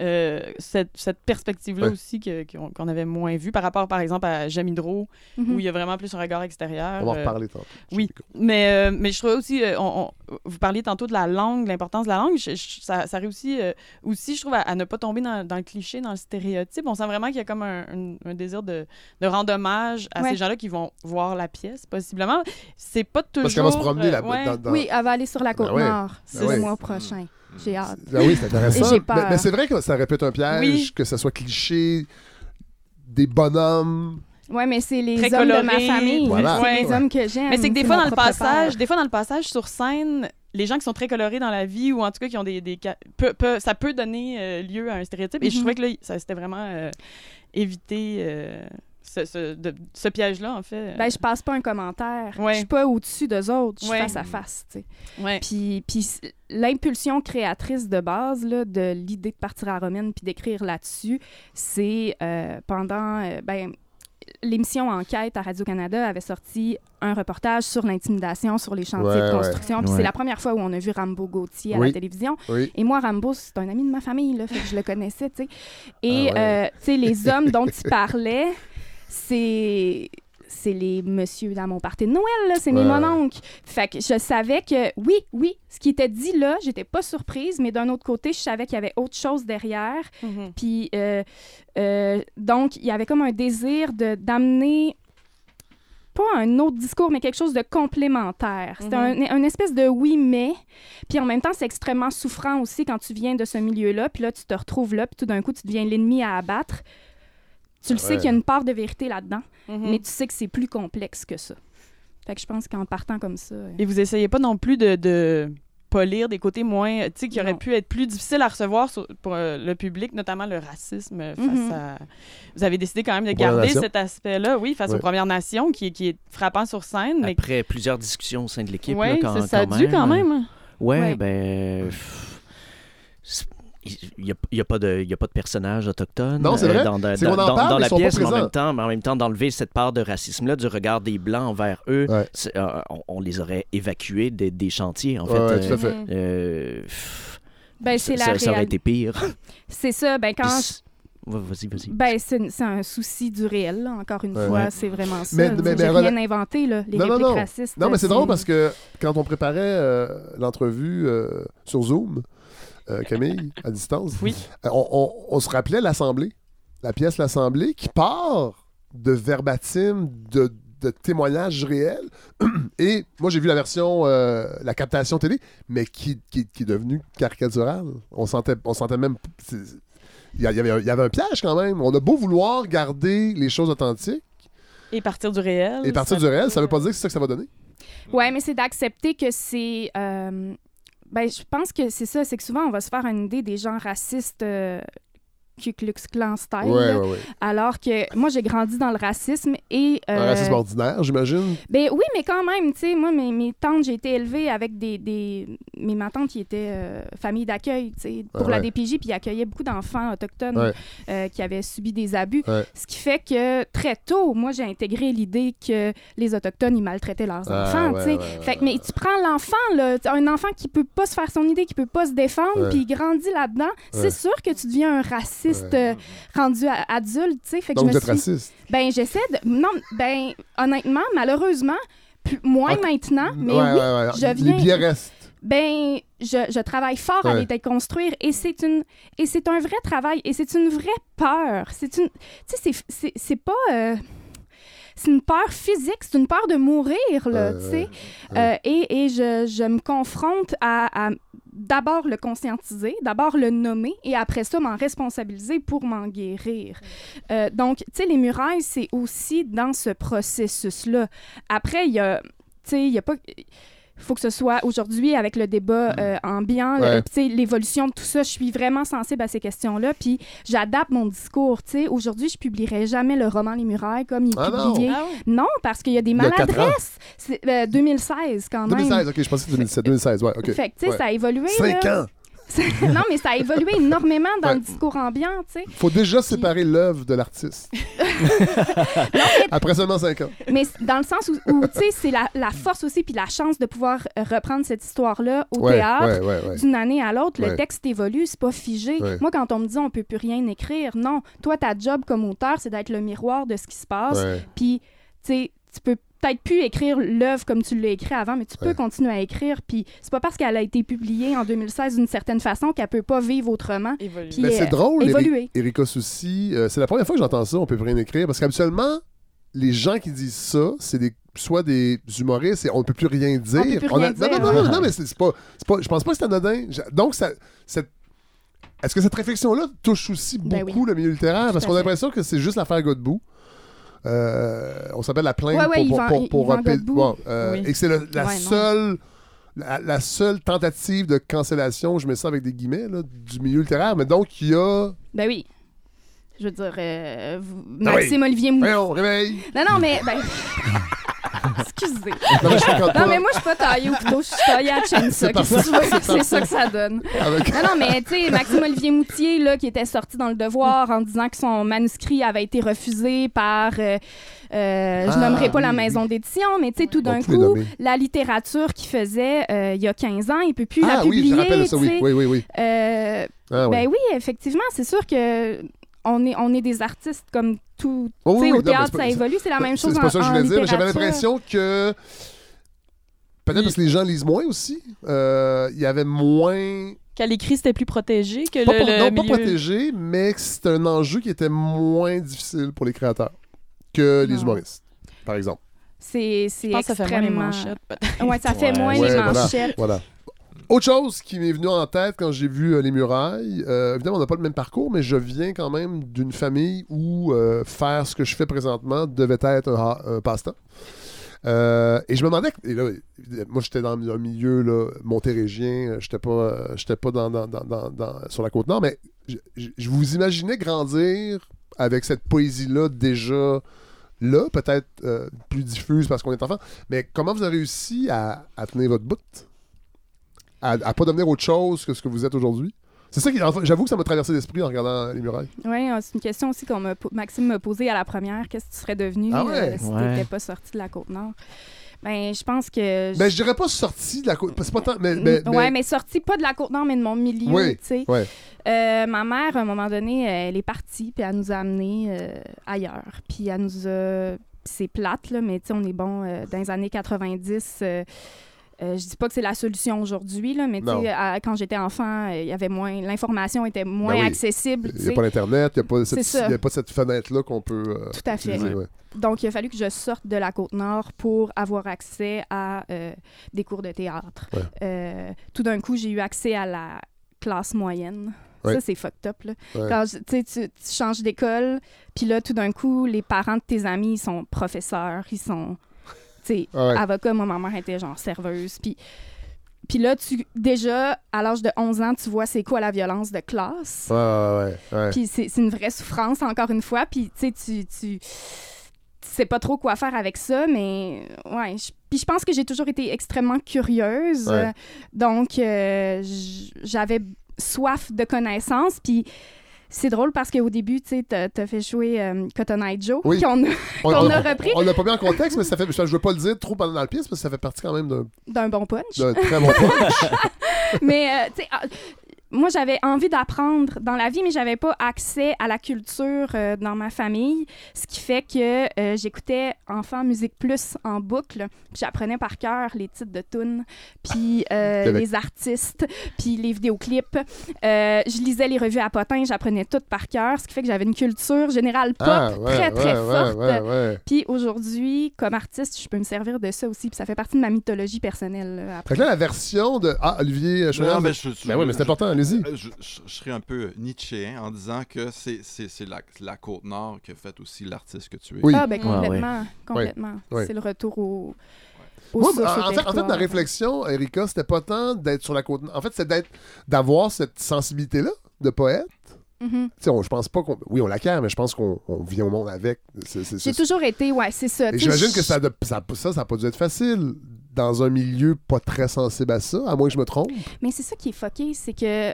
euh, cette, cette perspective-là Ouais. aussi que- qu'on qu'on avait moins vue par rapport, par exemple, à Jamidro, Mhm. où il y a vraiment plus un regard extérieur. On va en euh, reparler tantôt. oui. Mais, euh, mais je trouvais aussi, euh, on- on- vous parliez tantôt de la langue, l'importance de la langue. Je- je- ça, ça réussit euh, aussi, je trouve, à, à ne pas tomber dans, dans le cliché, dans le stéréotype. On sent vraiment qu'il y a comme un, un- un désir de, de rendre hommage à Ouais. ces gens-là qui vont voir la pièce, possiblement. C'est pas toujours... Parce qu'elle va se promener euh, là ouais. dans, dans- Oui, elle va aller sur la côte Ben ouais. Ben le mois prochain. J'ai hâte. Ah oui, c'est intéressant. Et j'ai Mais, peur. mais c'est vrai que ça répète un piège, Oui. que ça soit cliché, des bonhommes. Oui, mais c'est les Très hommes de ma famille. Voilà. C'est Ouais. les hommes que j'aime. Mais c'est que des fois, dans le passage, des fois, dans le passage sur scène, les gens qui sont très colorés dans la vie, ou en tout cas qui ont des... des ça peut donner euh, lieu à un stéréotype. Et je Mhm. trouvais que là, ça c'était vraiment euh, éviter euh, ce, ce- de- ce piège-là, en fait. Ben, je passe pas un commentaire. Ouais. Je suis pas au-dessus d'eux autres. Je suis Ouais. face à face, tu sais. Ouais. Puis, puis l'impulsion créatrice de base là, de l'idée de partir à Romaine puis d'écrire là-dessus, c'est euh, pendant... euh, ben, L'émission Enquête à Radio-Canada avait sorti un reportage sur l'intimidation sur les chantiers Ouais, de ouais. construction. Puis Ouais. c'est la première fois où on a vu Rambo Gauthier à Oui. la télévision. Oui. Et moi, Rambo, c'est un ami de ma famille, là, fait que je le connaissais, tu sais. Et, Ah ouais. euh, tu sais, les hommes dont il parlait, c'est c'est les monsieur dans mon party de Noël, là, c'est mes mononcles. Fait que je savais que, oui, oui, ce qui était dit là, j'étais pas surprise, mais d'un autre côté, je savais qu'il y avait autre chose derrière. Mhm. Puis, euh, euh, donc, il y avait comme un désir de d'amener pas un autre discours, mais quelque chose de complémentaire. C'était Mhm. un, un espèce de oui, mais. Puis en même temps, c'est extrêmement souffrant aussi quand tu viens de ce milieu-là, puis là, tu te retrouves là, puis tout d'un coup, tu deviens l'ennemi à abattre. Tu le sais qu'il y a une part de vérité là-dedans, Mhm. mais tu sais que c'est plus complexe que ça. Fait que je pense qu'en partant comme ça. euh, Et vous essayez pas non plus de, de polir des côtés moins, tu sais, qui auraient Non. pu être plus difficiles à recevoir sur- pour euh, le public, notamment le racisme face Mhm. à... Vous avez décidé quand même de garder Nations. cet aspect-là, oui, face Ouais. aux Premières Nations, qui, est- qui est frappant sur scène, mais... Après plusieurs discussions au sein de l'équipe, quand, ça, ça a quand dû quand euh, même. hein. Ouais, Ouais. ben. pff, Il n'y a, y a pas de il y a pas de personnage autochtone Non, vrai. dans, parle, la pièce, mais en même temps, mais en même temps d'enlever cette part de racisme-là du regard des blancs envers eux, Ouais. euh, on, on les aurait évacués des, des chantiers en fait. ouais, euh, tout à fait. Mhm. euh, pff, Ben, ça, c'est la ça- ça aurait été pire. C'est ça. Ben, quand. Puis vas-y, vas-y. Ben, c'est c'est un souci du réel, là, encore une Ouais. fois, c'est vraiment ça. Mais- mais- J'ai mais rien inventé, là, les Non, répliques non. racistes. Non, mais c'est euh, drôle parce que quand on préparait euh, l'entrevue euh, sur Zoom, euh, Camille, à distance, Oui. euh, on, on- on se rappelait l'Assemblée, la pièce L'Assemblée, qui part de verbatim, de, de témoignages réels. Et moi, j'ai vu la version, euh, la captation télé, mais qui, qui, qui est devenue caricaturale. On sentait, on sentait même... Il y, avait un, il y avait un piège quand même. On a beau vouloir garder les choses authentiques Et partir du réel. et partir du réel, peut- ça veut pas dire que c'est ça que ça va donner. Ouais, mais c'est d'accepter que c'est. euh, Ben, je pense que c'est ça, c'est que souvent, on va se faire une idée des gens racistes. euh, Ku Klux Klan style. Ouais, là. ouais, ouais. Alors que moi, j'ai grandi dans le racisme et. Un euh, racisme ordinaire, j'imagine? Ben oui, mais quand même, tu sais, moi, mes, mes tantes, j'ai été élevée avec des... des... Mes ma tante qui était euh, famille d'accueil, tu sais, pour Ah la. DPJ, puis ils accueillaient beaucoup d'enfants autochtones euh, qui avaient subi des abus. Ce qui fait que très tôt, moi, j'ai intégré l'idée que les Autochtones, ils maltraitaient leurs Ah, enfants, tu sais. fait que, mais tu prends l'enfant, là, un enfant qui peut pas se faire son idée, qui peut pas se défendre, puis il grandit là-dedans, c'est sûr que tu deviens un raciste Ouais. euh, rendu à- adulte, tu sais. Donc, je vous me êtes suis... raciste? Ben, j'essaie de. Non, ben, honnêtement, malheureusement, plus- moins Ah, maintenant, mais Ouais, oui, ouais, je Les viens- billets restent. ben, je, je travaille fort à les déconstruire et c'est une et c'est un vrai travail et c'est une vraie peur. C'est une, tu sais, c'est- pas. euh, c'est une peur physique, c'est une peur de mourir, là, tu sais. Euh, et et je, je me confronte à, à d'abord le conscientiser, d'abord le nommer et après ça m'en responsabiliser pour m'en guérir. Euh, donc, tu sais, les murailles, c'est aussi dans ce processus-là. Après, il y a, tu sais, il y a pas... Il faut que ce soit aujourd'hui avec le débat euh, ambiant, Ouais. tu sais, l'évolution de tout ça. Je suis vraiment sensible à ces questions-là. Puis j'adapte mon discours. Tu sais, aujourd'hui, je publierai jamais le roman Les Murailles comme il est Ah non. publié. Ah. Non, parce qu'il y a des maladresses. C'est euh, 2016 quand même. 2016, ok, je pensais que c'était 2017, 2016, ouais, ok. Fait que, tu sais, Ouais. ça a évolué. 5 là. ans! non, mais ça a évolué énormément dans Ouais. le discours ambiant, tu sais. Faut déjà séparer l'œuvre de l'artiste. Après seulement 5 ans. Mais dans le sens où, où, tu sais, c'est la, la force aussi, puis la chance de pouvoir euh, reprendre cette histoire-là au Ouais, théâtre. ouais. D'une année à l'autre, le texte évolue, c'est pas figé. Moi, quand on me dit on peut plus rien écrire, non. Toi, ta job comme auteur, c'est d'être le miroir de ce qui se passe. Puis, tu sais, tu peux peut-être plus écrire l'œuvre comme tu l'as écrit avant, mais tu peux Ouais. continuer à écrire. Puis, c'est pas parce qu'elle a été publiée en 2016 d'une certaine façon qu'elle peut pas vivre autrement. Mais c'est euh, drôle, évoluer. Eri- Erika Soucy. euh, c'est la première fois que j'entends ça, on peut plus rien écrire. Parce qu'habituellement, les gens qui disent ça, c'est des, soit des humoristes et on ne peut plus rien dire. peut plus On a- rien non, non, non, non, mais c'est pas, c'est pas. Je pense pas que c'est anodin. Donc, ça, cette- est-ce que cette réflexion-là touche aussi Ben beaucoup le milieu littéraire? Parce qu'on a l'impression que c'est juste l'affaire Godbout. Euh, on s'appelle la plainte Ouais, ouais, pour, pour, pour, pour bon, euh, Oui. et que c'est la Ouais, seule la, la seule tentative de cancellation, je mets ça avec des guillemets, là, du milieu littéraire. Mais donc, il y a. Ben oui. Je veux dire, euh, vous- Ah oui. Maxime Olivier Mou. Voyons, réveille! Non, non, mais. Ben... Excusez. Non, mais je fréquente Non, pas mais moi, je suis pas taillée au couteau, je suis taillée à chainsaw. C'est Qu'est-ce que tu veux? C'est ça que ça donne. avec- Non, non, mais tu sais, Maxime Olivier Moutier, là, qui était sorti dans le devoir en disant que son manuscrit avait été refusé par. euh, euh, je Ah, nommerai pas oui, la oui. maison d'édition, mais tu sais, tout d'un On peut les coup, nommer. la littérature qu'il faisait euh, il y a 15 ans, il peut plus Ah la oui, publier. je rappelle ça, tu oui. sais. Oui, oui, oui. Euh, Ah, oui. Ben oui, effectivement, c'est sûr que on est, on est des artistes comme tout. Oh, oui, au non, théâtre, pas- ça évolue, c'est la même chose c'est en, pas ça que je voulais dire, mais j'avais l'impression que. Peut-être parce que les gens lisent moins aussi. euh, Il y avait moins. Qu'à l'écrit, c'était plus protégé que Pas, le, pour- le non, pas protégé, mais que c'est un enjeu qui était moins difficile pour les créateurs que les humoristes, par exemple. C'est que ça fait moins les extrêmement... manchettes, peut-être. Ouais, ça fait Ouais. moins Ouais, les voilà. manchettes. Voilà. Autre chose qui m'est venue en tête quand j'ai vu euh, Les Murailles, euh, évidemment, on n'a pas le même parcours, mais je viens quand même d'une famille où euh, faire ce que je fais présentement devait être un, un passe-temps. Et je me demandais, et là, moi j'étais dans un milieu montérégien, j'étais pas, j'étais pas dans, dans- sur la côte nord, mais je, vous imaginais grandir avec cette poésie-là déjà là, peut-être plus diffuse parce qu'on est enfant, mais comment vous avez réussi à, à tenir votre bout? À, à pas devenir autre chose que ce que vous êtes aujourd'hui? C'est ça qui, enfin, j'avoue que ça m'a traversé l'esprit en regardant les murailles. Oui, c'est une question aussi qu'on m'a Maxime m'a posée à la première. Qu'est-ce que tu serais devenu Ah ouais? euh, si Ouais. t'étais pas sorti de la Côte-Nord? Ben, je pense que... Ben, je dirais pas sorti de la côte. C'est pas tant. Mais, mais- mais- ouais, mais sorti pas de la Côte-Nord, mais de mon milieu, Oui, tu sais. ouais. Euh, ma mère, à un moment donné, elle est partie, puis elle nous a amenés euh, ailleurs. Puis elle nous a... c'est plate, là, mais tu sais, on est bon, euh, dans les années 90... euh, je dis pas que c'est la solution aujourd'hui, là, mais à- quand j'étais enfant, euh, il y avait moins, l'information était moins Ben oui. accessible. Il n'y a pas d'Internet, il n'y a, pas cette- fenêtre-là qu'on peut. euh, Tout à fait. utiliser, ouais. Donc, il a fallu que je sorte de la Côte-Nord pour avoir accès à euh, des cours de théâtre. Ouais. Euh, tout d'un coup, j'ai eu accès à la classe moyenne. Ouais. Ça, c'est fucked up. Là. Ouais. Quand tu, changes d'école, puis là, tout d'un coup, les parents de tes amis, ils sont professeurs, ils sont sais, ouais. avocats. Moi, ma mère était genre serveuse. Puis, puis là, tu, déjà, à l'âge de 11 ans, tu vois c'est quoi la violence de classe. Ouais, ouais, ouais. Puis c'est une vraie souffrance, encore une fois. Puis, tu sais, tu, tu, sais pas trop quoi faire avec ça, mais ouais. je- Puis je pense que j'ai toujours été extrêmement curieuse. Ouais. Euh, donc, euh, j'avais soif de connaissances. Puis c'est drôle parce qu'au début, tu sais, t'as fait jouer euh, Cotton Eye Joe, Oui. qu'on a repris. On l'a pas mis en contexte, mais ça fait. Je veux pas le dire trop pendant le pièce parce que ça fait partie quand même d'un d'un bon punch. d'un très bon punch. mais, euh, tu sais, ah, moi, j'avais envie d'apprendre dans la vie, mais j'avais pas accès à la culture euh, dans ma famille, ce qui fait que euh, j'écoutais Enfant Musique Plus en boucle, puis j'apprenais par cœur les titres de tunes, puis euh, les artistes, puis les vidéoclips. Euh, je lisais les revues à potins, j'apprenais tout par cœur, ce qui fait que j'avais une culture générale pop Ah, ouais, très, très ouais, forte. ouais, ouais. Puis aujourd'hui, comme artiste, je peux me servir de ça aussi, puis ça fait partie de ma mythologie personnelle. là, après. Fait que là, la version de. Ah, Olivier Chouinard, ben, je- je- Ben oui, mais c'est important, allez-y. Euh, Je, je- je serais un peu nietzschéen en disant que c'est c'est- c'est la, la Côte-Nord qui a fait aussi l'artiste que tu es. Oui. Ah, ben Ouais, ouais. complètement. complètement. Ouais. C'est le retour au. au Moi, sources, en, fait, en fait, ma réflexion, Erika, c'était pas tant d'être sur la côte. En fait, c'est d'être, d'avoir cette sensibilité-là de poète. Mhm. Tu sais, on- je pense pas qu'on. Oui, on l'acquiert, mais je pense qu'on on vient au monde avec. C'est, c'est- J'ai c'est- toujours été, ouais, c'est ça. Et j'imagine que ça, a de- ça, ça, ça a pas dû être facile dans un milieu pas très sensible à ça, à moins que je me trompe. Mais c'est ça qui est fucké, c'est que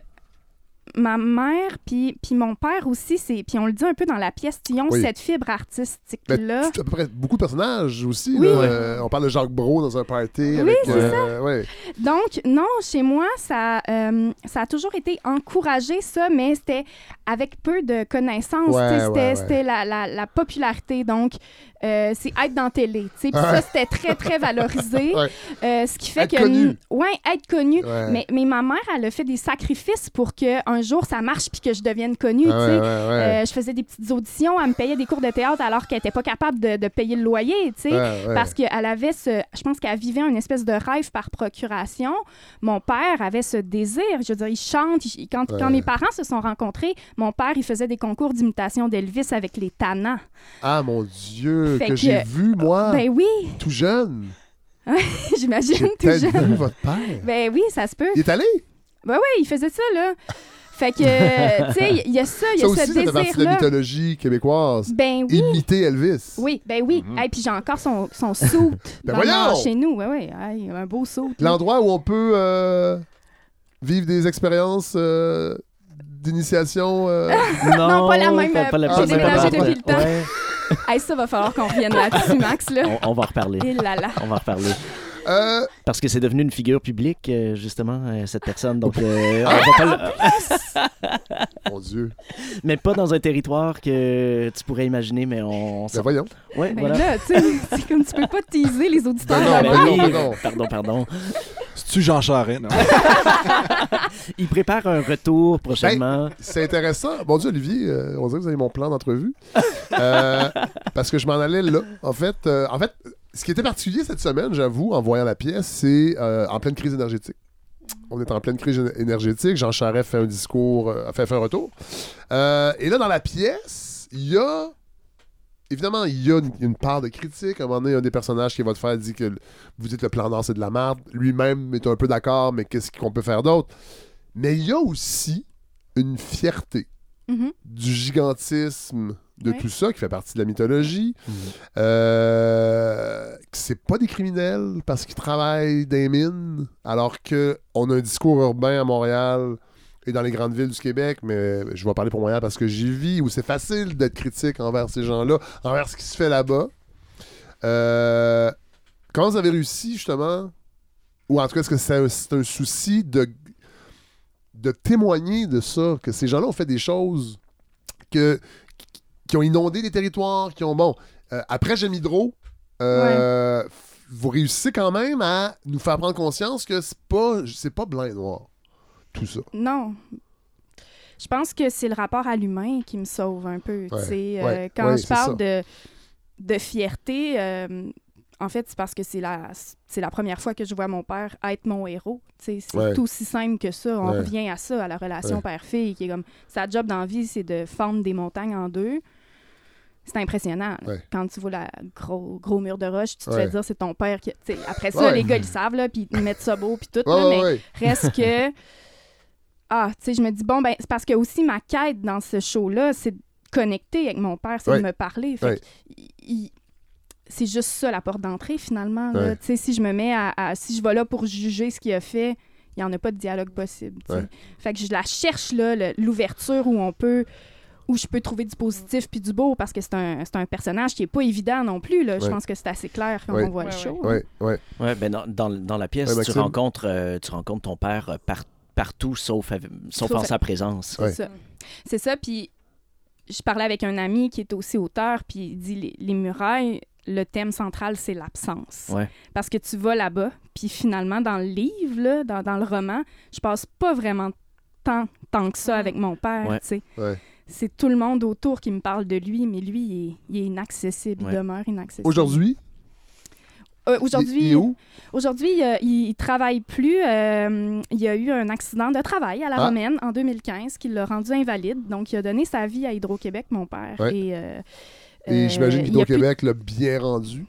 ma mère puis mon père aussi, c'est puis on le dit un peu dans la pièce, ils ont Oui. cette fibre artistique-là. Tout- à peu près beaucoup de personnages aussi. Oui. là. Euh, on parle de Jacques Brault dans un party. Oui, avec, c'est euh, ouais. Donc, non, chez moi, ça, euh, ça a toujours été encouragé, ça, mais c'était avec peu de connaissances. Ouais, c'était ouais, la, la popularité. Donc, euh, c'est être dans télé. Puis Ouais. ça, c'était très, très valorisé. Ouais. Euh, ce qui fait Être que. connu. Ouais, être connu. Ouais. Mais, mais ma mère, elle a fait des sacrifices pour qu'un jour, ça marche puis que je devienne connue. Ah. Euh, je faisais des petites auditions, elle me payait des cours de théâtre alors qu'elle n'était pas capable de, de payer le loyer, ouais. Parce qu'elle avait ce. Je pense qu'elle vivait une espèce de rêve par procuration. Mon père avait ce désir. Je veux dire, il chante. il- quand, quand mes parents se sont rencontrés, mon père, il faisait des concours d'imitation d'Elvis avec les tannants. Ah mon Dieu, que, que- j'ai vu, moi, Ben oui, tout jeune. j'imagine tout jeune. vu votre père. Ben oui, ça se peut. Il est allé? Ben oui, il faisait ça, là. Fait que, tu sais, il y a ça, il y Ça a aussi, ce ça fait partie de la désir-là. mythologie québécoise. Ben oui. Imiter Elvis. Oui, ben oui. Mhm. Et puis j'ai encore son, son suit Ben chez nous. Ouais. Hey, un beau là. L'endroit où on peut euh, vivre des expériences euh, d'initiation. euh, Non, pas la même, pas- pas la- euh, j'ai déménagé depuis le temps. Ouais, Hey, ça va falloir qu'on revienne là-dessus, Max. Là. on, on va en reparler. Et là là. On va en reparler. Euh, Parce que c'est devenu une figure publique, euh, justement, euh, cette personne. Donc, euh, on va pas le- mon Dieu. Mais pas dans un territoire que tu pourrais imaginer, mais on... Ben voyons. Ouais, Ben voilà. là, tu sais, c'est comme tu peux pas teaser les auditeurs. Ben non, ben non, ben non. Pardon, pardon. C'est-tu Jean Charest? Non? Il prépare un retour prochainement. C'est intéressant. Bon Dieu, Olivier, euh, on dirait que vous avez mon plan d'entrevue. Euh, parce que je m'en allais là. En fait, euh, en fait, ce qui était particulier cette semaine, j'avoue, en voyant la pièce, c'est euh, en pleine crise énergétique. On est en pleine crise énergétique. Jean Charest fait un discours, euh, a fait, fait un retour. Euh, et là, dans la pièce, il y a. Évidemment, il y a une, une part de critique. À un moment donné, un des personnages qui va te faire dit que vous dites le plan d'or, c'est de la merde. Lui-même est un peu d'accord, mais qu'est-ce qu'on peut faire d'autre? Mais il y a aussi une fierté Mhm. du gigantisme de Ouais. tout ça, qui fait partie de la mythologie. Mhm. Euh, c'est pas des criminels parce qu'ils travaillent dans les mines, alors qu'on a un discours urbain à Montréal et dans les grandes villes du Québec, mais je vais parler pour Montréal parce que j'y vis, où c'est facile d'être critique envers ces gens-là, envers ce qui se fait là-bas. Euh, comment vous avez réussi, justement, ou en tout cas, est-ce que c'est un, c'est un souci de, de témoigner de ça, que ces gens-là ont fait des choses que, qui ont inondé des territoires, qui ont, bon, euh, après Hydro, euh, f- vous réussissez quand même à nous faire prendre conscience que c'est pas, c'est pas blanc et noir, tout ça. Non. Je pense que c'est le rapport à l'humain qui me sauve un peu. Ouais. Euh, ouais, quand ouais, je parle de, de fierté, euh, en fait, c'est parce que c'est la, c'est la première fois que je vois mon père être mon héros. C'est Ouais. tout aussi simple que ça. On Ouais. revient à ça, à la relation Ouais. père-fille, qui est comme sa job dans la vie, c'est de fendre des montagnes en deux. C'est impressionnant. Ouais. Quand tu vois le gros, gros mur de roche, tu te Ouais. fais dire c'est ton père qui. Après ça, Ouais. les gars, ils savent, là, puis ils mettent ça beau, puis tout. Là, mais reste que ah tu sais je me dis bon ben c'est parce que aussi ma quête dans ce show là c'est de connecter avec mon père c'est de me parler fait il- c'est juste ça la porte d'entrée finalement là. Ouais. tu sais si je me mets à, à- si je vais là pour juger ce qu'il a fait il n'y en a pas de dialogue possible fait que je la cherche là l'ouverture où on peut où je peux trouver du positif puis du beau parce que c'est un, c'est un personnage qui est pas évident non plus là. je pense que c'est assez clair quand Ouais. on voit le Ouais, show Ouais, ouais. Ouais, ben dans, dans, dans la pièce, Ouais, tu, rencontres, euh, tu rencontres ton père euh, par- partout sauf, sauf Sauf en sa présence. C'est Ouais. ça. C'est ça. Puis je parlais avec un ami qui est aussi auteur, puis il dit les, les murailles, le thème central, c'est l'absence. Ouais. Parce que tu vas là-bas, puis finalement, dans le livre, là, dans, dans le roman, je passe pas vraiment tant, tant que ça avec mon père. Ouais. C'est tout le monde autour qui me parle de lui, mais lui, il est, il est inaccessible, Ouais. il demeure inaccessible. Aujourd'hui, Euh, il, aujourd'hui, il est où? Aujourd'hui, euh, il, il travaille plus. euh, il y a eu un accident de travail à la Ah. Romaine en 2015 qui l'a rendu invalide. Donc, il a donné sa vie à Hydro-Québec, mon père. Ouais. Et, euh, Et euh, j'imagine a plus- qu'Hydro-Québec l'a bien rendu.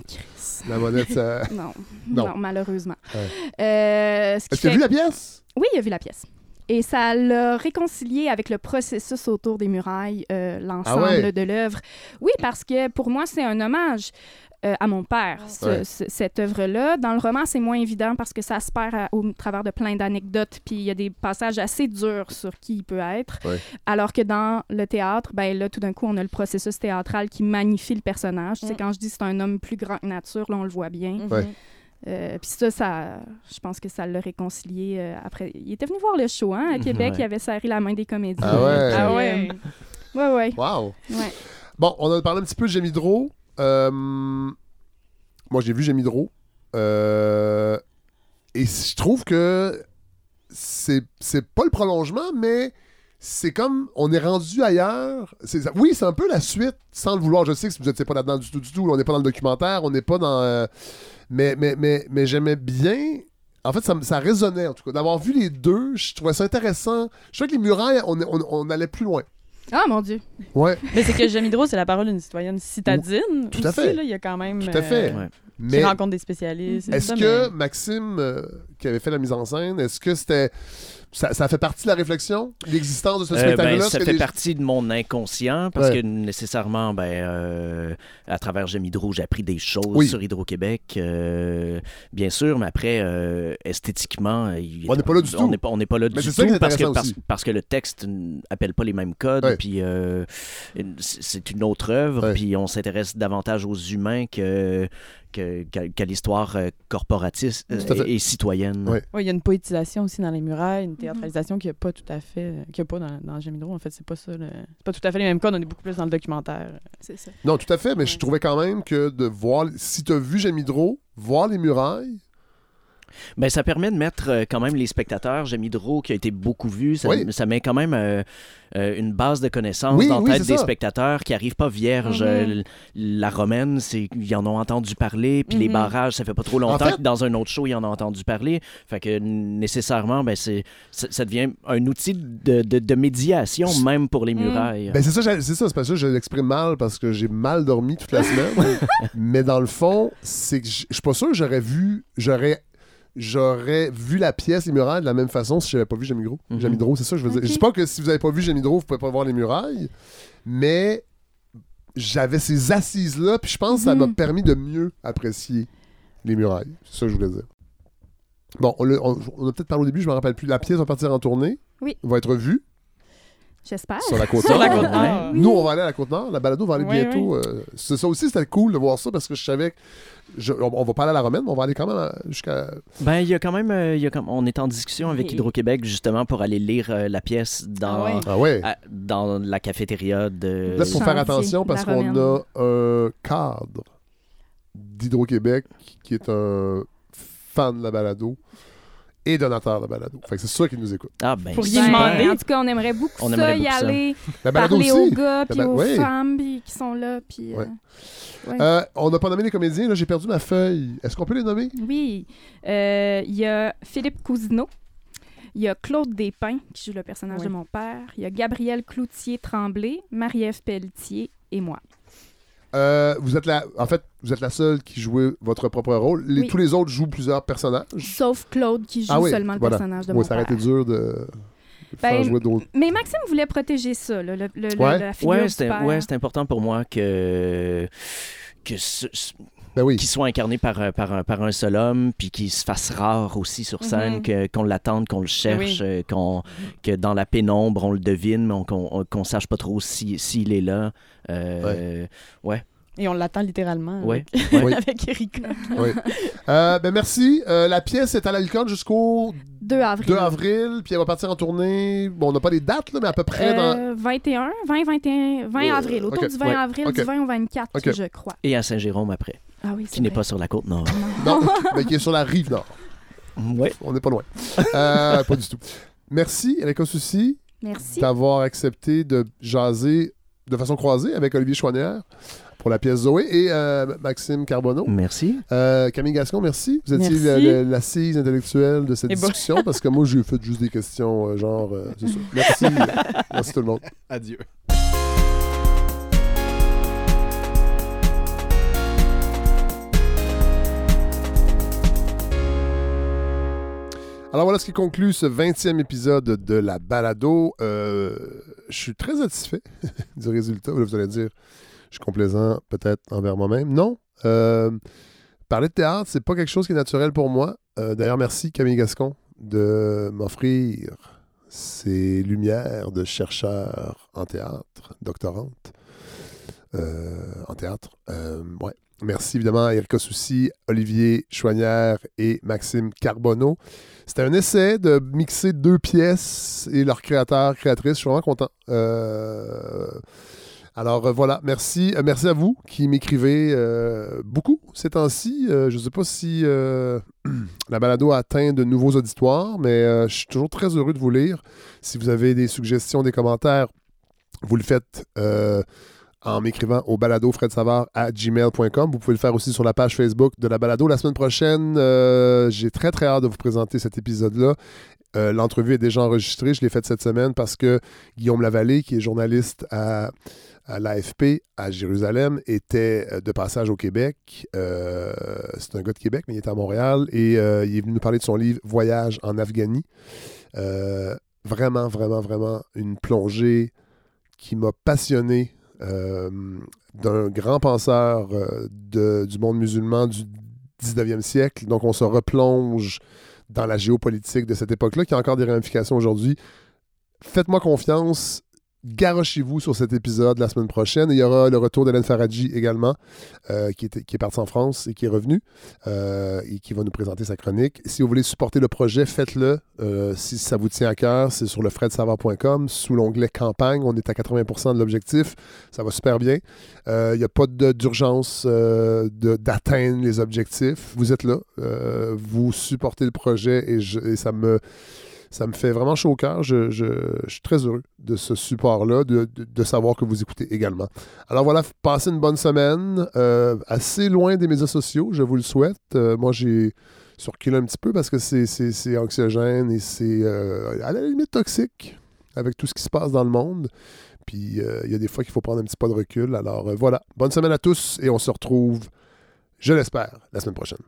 La monnaie de sa... Non, Non. non. malheureusement. Ouais. Euh, Est-ce que tu as fait- vu la pièce? Oui, il a vu la pièce. Et ça l'a réconcilié avec le processus autour des murailles, euh, l'ensemble Ah ouais? de l'œuvre. Oui, parce que pour moi, c'est un hommage euh, à mon père, ce- Ouais. ce- cette œuvre-là. Dans le roman, c'est moins évident parce que ça se perd à- au travers de plein d'anecdotes, puis il y a des passages assez durs sur qui il peut être. Ouais. Alors que dans le théâtre, ben là, tout d'un coup, on a le processus théâtral qui magnifie le personnage. Tu sais, Mm. quand je dis c'est un homme plus grand que nature, là, on le voit bien. Mhm. Ouais. Euh, Puis ça, ça, je pense que ça l'a réconcilié euh, après. Il était venu voir le show hein, à Mhm, Québec, ouais. il avait serré la main des comédiens. Ah ouais? Ah ouais. ouais, ouais, Wow! ouais. Bon, on a parlé un petit peu de Gémidro. Euh, Moi, j'ai vu Gémidro. Euh, Et je trouve que c'est c'est pas le prolongement, mais c'est comme on est rendu ailleurs. C'est Oui, c'est un peu la suite, sans le vouloir. Je sais que vous n'étiez pas là-dedans du tout, du tout. On n'est pas dans le documentaire, on n'est pas dans. Euh, Mais, mais, mais, mais j'aimais bien. En fait, ça, ça résonnait, en tout cas. D'avoir vu les deux, je trouvais ça intéressant. Je trouvais que les murailles, on, on, on allait plus loin. Ah, mon Dieu. Ouais, Mais c'est que Jamie c'est la parole d'une citoyenne citadine. Tout à aussi, fait. là, il y a quand même. Tout à fait. Ouais. mais. Qui rencontre des spécialistes. Est-ce que mais- Maxime, euh, qui avait fait la mise en scène, est-ce que c'était. Ça, ça fait partie de la réflexion, l'existence de ce Euh, spectacle-là? ben, Est-ce ça fait partie de mon inconscient parce Ouais. que nécessairement, ben, euh, à travers J'aime Hydro, j'ai appris des choses Oui. sur Hydro-Québec, euh, bien sûr, mais après, esthétiquement, On n'est pas là du on tout. pas, on n'est pas là Mais du tout parce que, intéressant parce, aussi. parce que le texte n'appelle pas les mêmes codes, Ouais. puis euh, c'est une autre œuvre, puis on s'intéresse davantage aux humains que, que- qu'à qu'à l'histoire euh, corporatiste euh, et, et citoyenne. Ouais, il y a une poétisation aussi dans les murailles, une théâtralisation qui n'y a pas tout à fait, euh, a pas dans, dans. En fait, c'est pas ça. le- C'est pas tout à fait les mêmes codes. On est beaucoup plus dans le documentaire. C'est ça. Non, tout à fait, mais je trouvais quand même que de voir. Si tu as vu Jamidro, voir les murailles. Ben, ça permet de mettre euh, quand même les spectateurs. J'aime Hydro qui a été beaucoup vu. Ça, Oui. ça met quand même euh, euh, une base de connaissances Oui, dans oui, tête des ça. spectateurs qui n'arrivent pas vierges. L- La romaine, c'est ils en ont entendu parler. Puis les Mhm. barrages, ça fait pas trop longtemps fait- que dans un autre show, ils en ont entendu parler. Fait que nécessairement, ben, c'est, ça, ça devient un outil de, de- de médiation même pour les Mhm. murailles. Ben c'est ça, j'ai- c'est ça, c'est parce que je l'exprime mal parce que j'ai mal dormi toute la semaine. mais dans le fond, c'est que je je suis pas sûr que j'aurais vu. J'aurais. J'aurais vu la pièce, les murailles, de la même façon si j'avais pas vu Jamidro. Mhm. Jamidro, c'est ça que je veux dire. Je dis pas que si vous avez pas vu Jamidro, vous pouvez pas voir les murailles, mais j'avais ces assises-là, puis je pense que ça m'a Mhm. permis de mieux apprécier les murailles. C'est ça que je voulais dire. Bon, on, l'a- on- on a peut-être parlé au début, je me rappelle plus. La pièce va partir en tournée. Oui. Va être vue J'espère. sur la côte Sur la Nord. côte nord. Nous, on va aller à la Côte-Nord. La balado va aller Oui, bientôt. euh, c'est ça aussi, c'était cool de voir ça parce que je savais que. je- on, on va pas aller à la Romaine, mais on va aller quand même à- jusqu'à. Ben, il y a quand même, euh, il y a comme, on est en discussion avec. Hydro-Québec justement pour aller lire euh, la pièce dans, Ah ouais. Ah ouais. à- dans la cafétéria de. Là, il faut faire attention parce qu'on a un cadre d'Hydro-Québec qui est un fan de la balado et donateur de la balado. Fait que c'est sûr qu'il nous écoute. Ah, ben, Pour y super. demander. En tout cas, on aimerait beaucoup On ça, aimerait y beaucoup ça. aller, La balado parler aussi. aux gars, puis ba- aux oui. femmes puis qui sont là. Puis, euh, Ouais. Euh, on n'a pas nommé les comédiens. Là, j'ai perdu ma feuille. Est-ce qu'on peut les nommer? Oui. Euh, Il y a Philippe Cousineau. Il y a Claude Despins, qui joue le personnage Oui. de mon père. Il y a Gabriel Cloutier-Tremblay, Marie-Ève Pelletier et moi. Euh, vous êtes la, en fait, vous êtes la seule qui jouait votre propre rôle. Les- Oui. Tous les autres jouent plusieurs personnages. Sauf Claude, qui joue Ah oui, seulement le voilà. personnage de Oui, mon ça aurait père. été dur de, Ben, faire jouer d'autres. Mais Maxime voulait protéger ça, là, le, le- le- Ouais. la figure Ouais, du c'est père. ouais, c'est important pour moi que que ce- ce- Ben oui. qu'il soit incarné par, un- par, un, par un seul homme, puis qu'il se fasse rare aussi sur scène, Mhm. que- qu'on l'attende, qu'on le cherche, euh, qu'on, que dans la pénombre, on le devine, mais on- qu'on, on- qu'on sache pas trop si- s'il est là. Euh, ouais. Et on l'attend littéralement Ouais. avec, Oui. avec Erika. Oui. Euh, ben merci. Euh, la pièce est à la Licorne jusqu'au 2 avril. 2 avril, puis elle va partir en tournée. Bon, on n'a pas les dates, là, mais à peu près dans. Euh, 21, 20, 21, 20 Euh, avril. Autour ok. du 20 Ouais. avril, Ok. du 20 au 24, Ok. je crois. Et à Saint-Jérôme après, Ah oui, qui n'est pas sur la côte nord. Non, mais qui est sur la rive nord. Ouais. On n'est pas loin. Euh, pas du tout. Merci, Erika Souci, Merci. d'avoir accepté de jaser de façon croisée avec Olivier Chouanière pour la pièce Zoé et euh, Maxime Carbonneau. Merci. Euh, Camille Gascon, merci. Vous étiez Merci. la- la- l'assise intellectuelle de cette Et bon. discussion parce que moi, j'ai fait juste des questions euh, genre. euh, c'est ça. Merci. merci tout le monde. Adieu. Alors voilà ce qui conclut ce 20e épisode de la balado. Euh, je suis très satisfait du résultat. Vous allez dire, je suis complaisant peut-être envers moi-même. Non. Euh, parler de théâtre, c'est pas quelque chose qui est naturel pour moi. Euh, D'ailleurs, merci Camille Gascon de m'offrir ces lumières de chercheur en théâtre, doctorante en théâtre. Merci évidemment à Erika Soucy, Olivier Chouanière et Maxime Carbonneau. C'était un essai de mixer deux pièces et leurs créateurs, créatrices. Je suis vraiment content. Euh, Alors euh, voilà, merci. Euh, merci à vous qui m'écrivez beaucoup ces temps-ci. Je ne sais pas si la balado a atteint de nouveaux auditoires, mais je suis toujours très heureux de vous lire. Si vous avez des suggestions, des commentaires, vous le faites en m'écrivant au balado à gmail.com. Vous pouvez le faire aussi sur la page Facebook de la balado. La semaine prochaine, euh, j'ai très très hâte de vous présenter cet épisode-là. Euh, L'entrevue est déjà enregistrée. Je l'ai faite cette semaine parce que Guillaume Lavallée, qui est journaliste à, l'AFP à Jérusalem, était euh, de passage au Québec. C'est un gars de Québec, mais il est à Montréal et il est venu nous parler de son livre Voyage en Afghanie. Vraiment, vraiment, vraiment une plongée qui m'a passionné d'un grand penseur euh, du monde musulman du 19e siècle. Donc, on se replonge dans la géopolitique de cette époque-là, qui a encore des ramifications aujourd'hui. Faites-moi confiance. Garochez-vous sur cet épisode la semaine prochaine. Il y aura le retour d'Hélène Faradji également, euh, qui, était- qui est partie en France et qui est revenue euh, et qui va nous présenter sa chronique. Si vous voulez supporter le projet, faites-le. Euh, si ça vous tient à cœur, c'est sur le fredsavard.com. Sous l'onglet campagne, on est à 80% de l'objectif. Ça va super bien. Il n'y a pas d'urgence d'atteindre les objectifs. Vous êtes là. Vous supportez le projet et, je- et ça me ça me fait vraiment chaud au cœur. Je, suis très heureux de ce support-là, de, savoir que vous écoutez également. Alors voilà, passez une bonne semaine. euh, assez loin des médias sociaux, je vous le souhaite. Euh, moi, j'ai surculé un petit peu parce que c'est- anxiogène et c'est euh, à la limite toxique avec tout ce qui se passe dans le monde. Puis il y a des fois qu'il faut prendre un petit pas de recul. Alors voilà, bonne semaine à tous et on se retrouve, je l'espère, la semaine prochaine.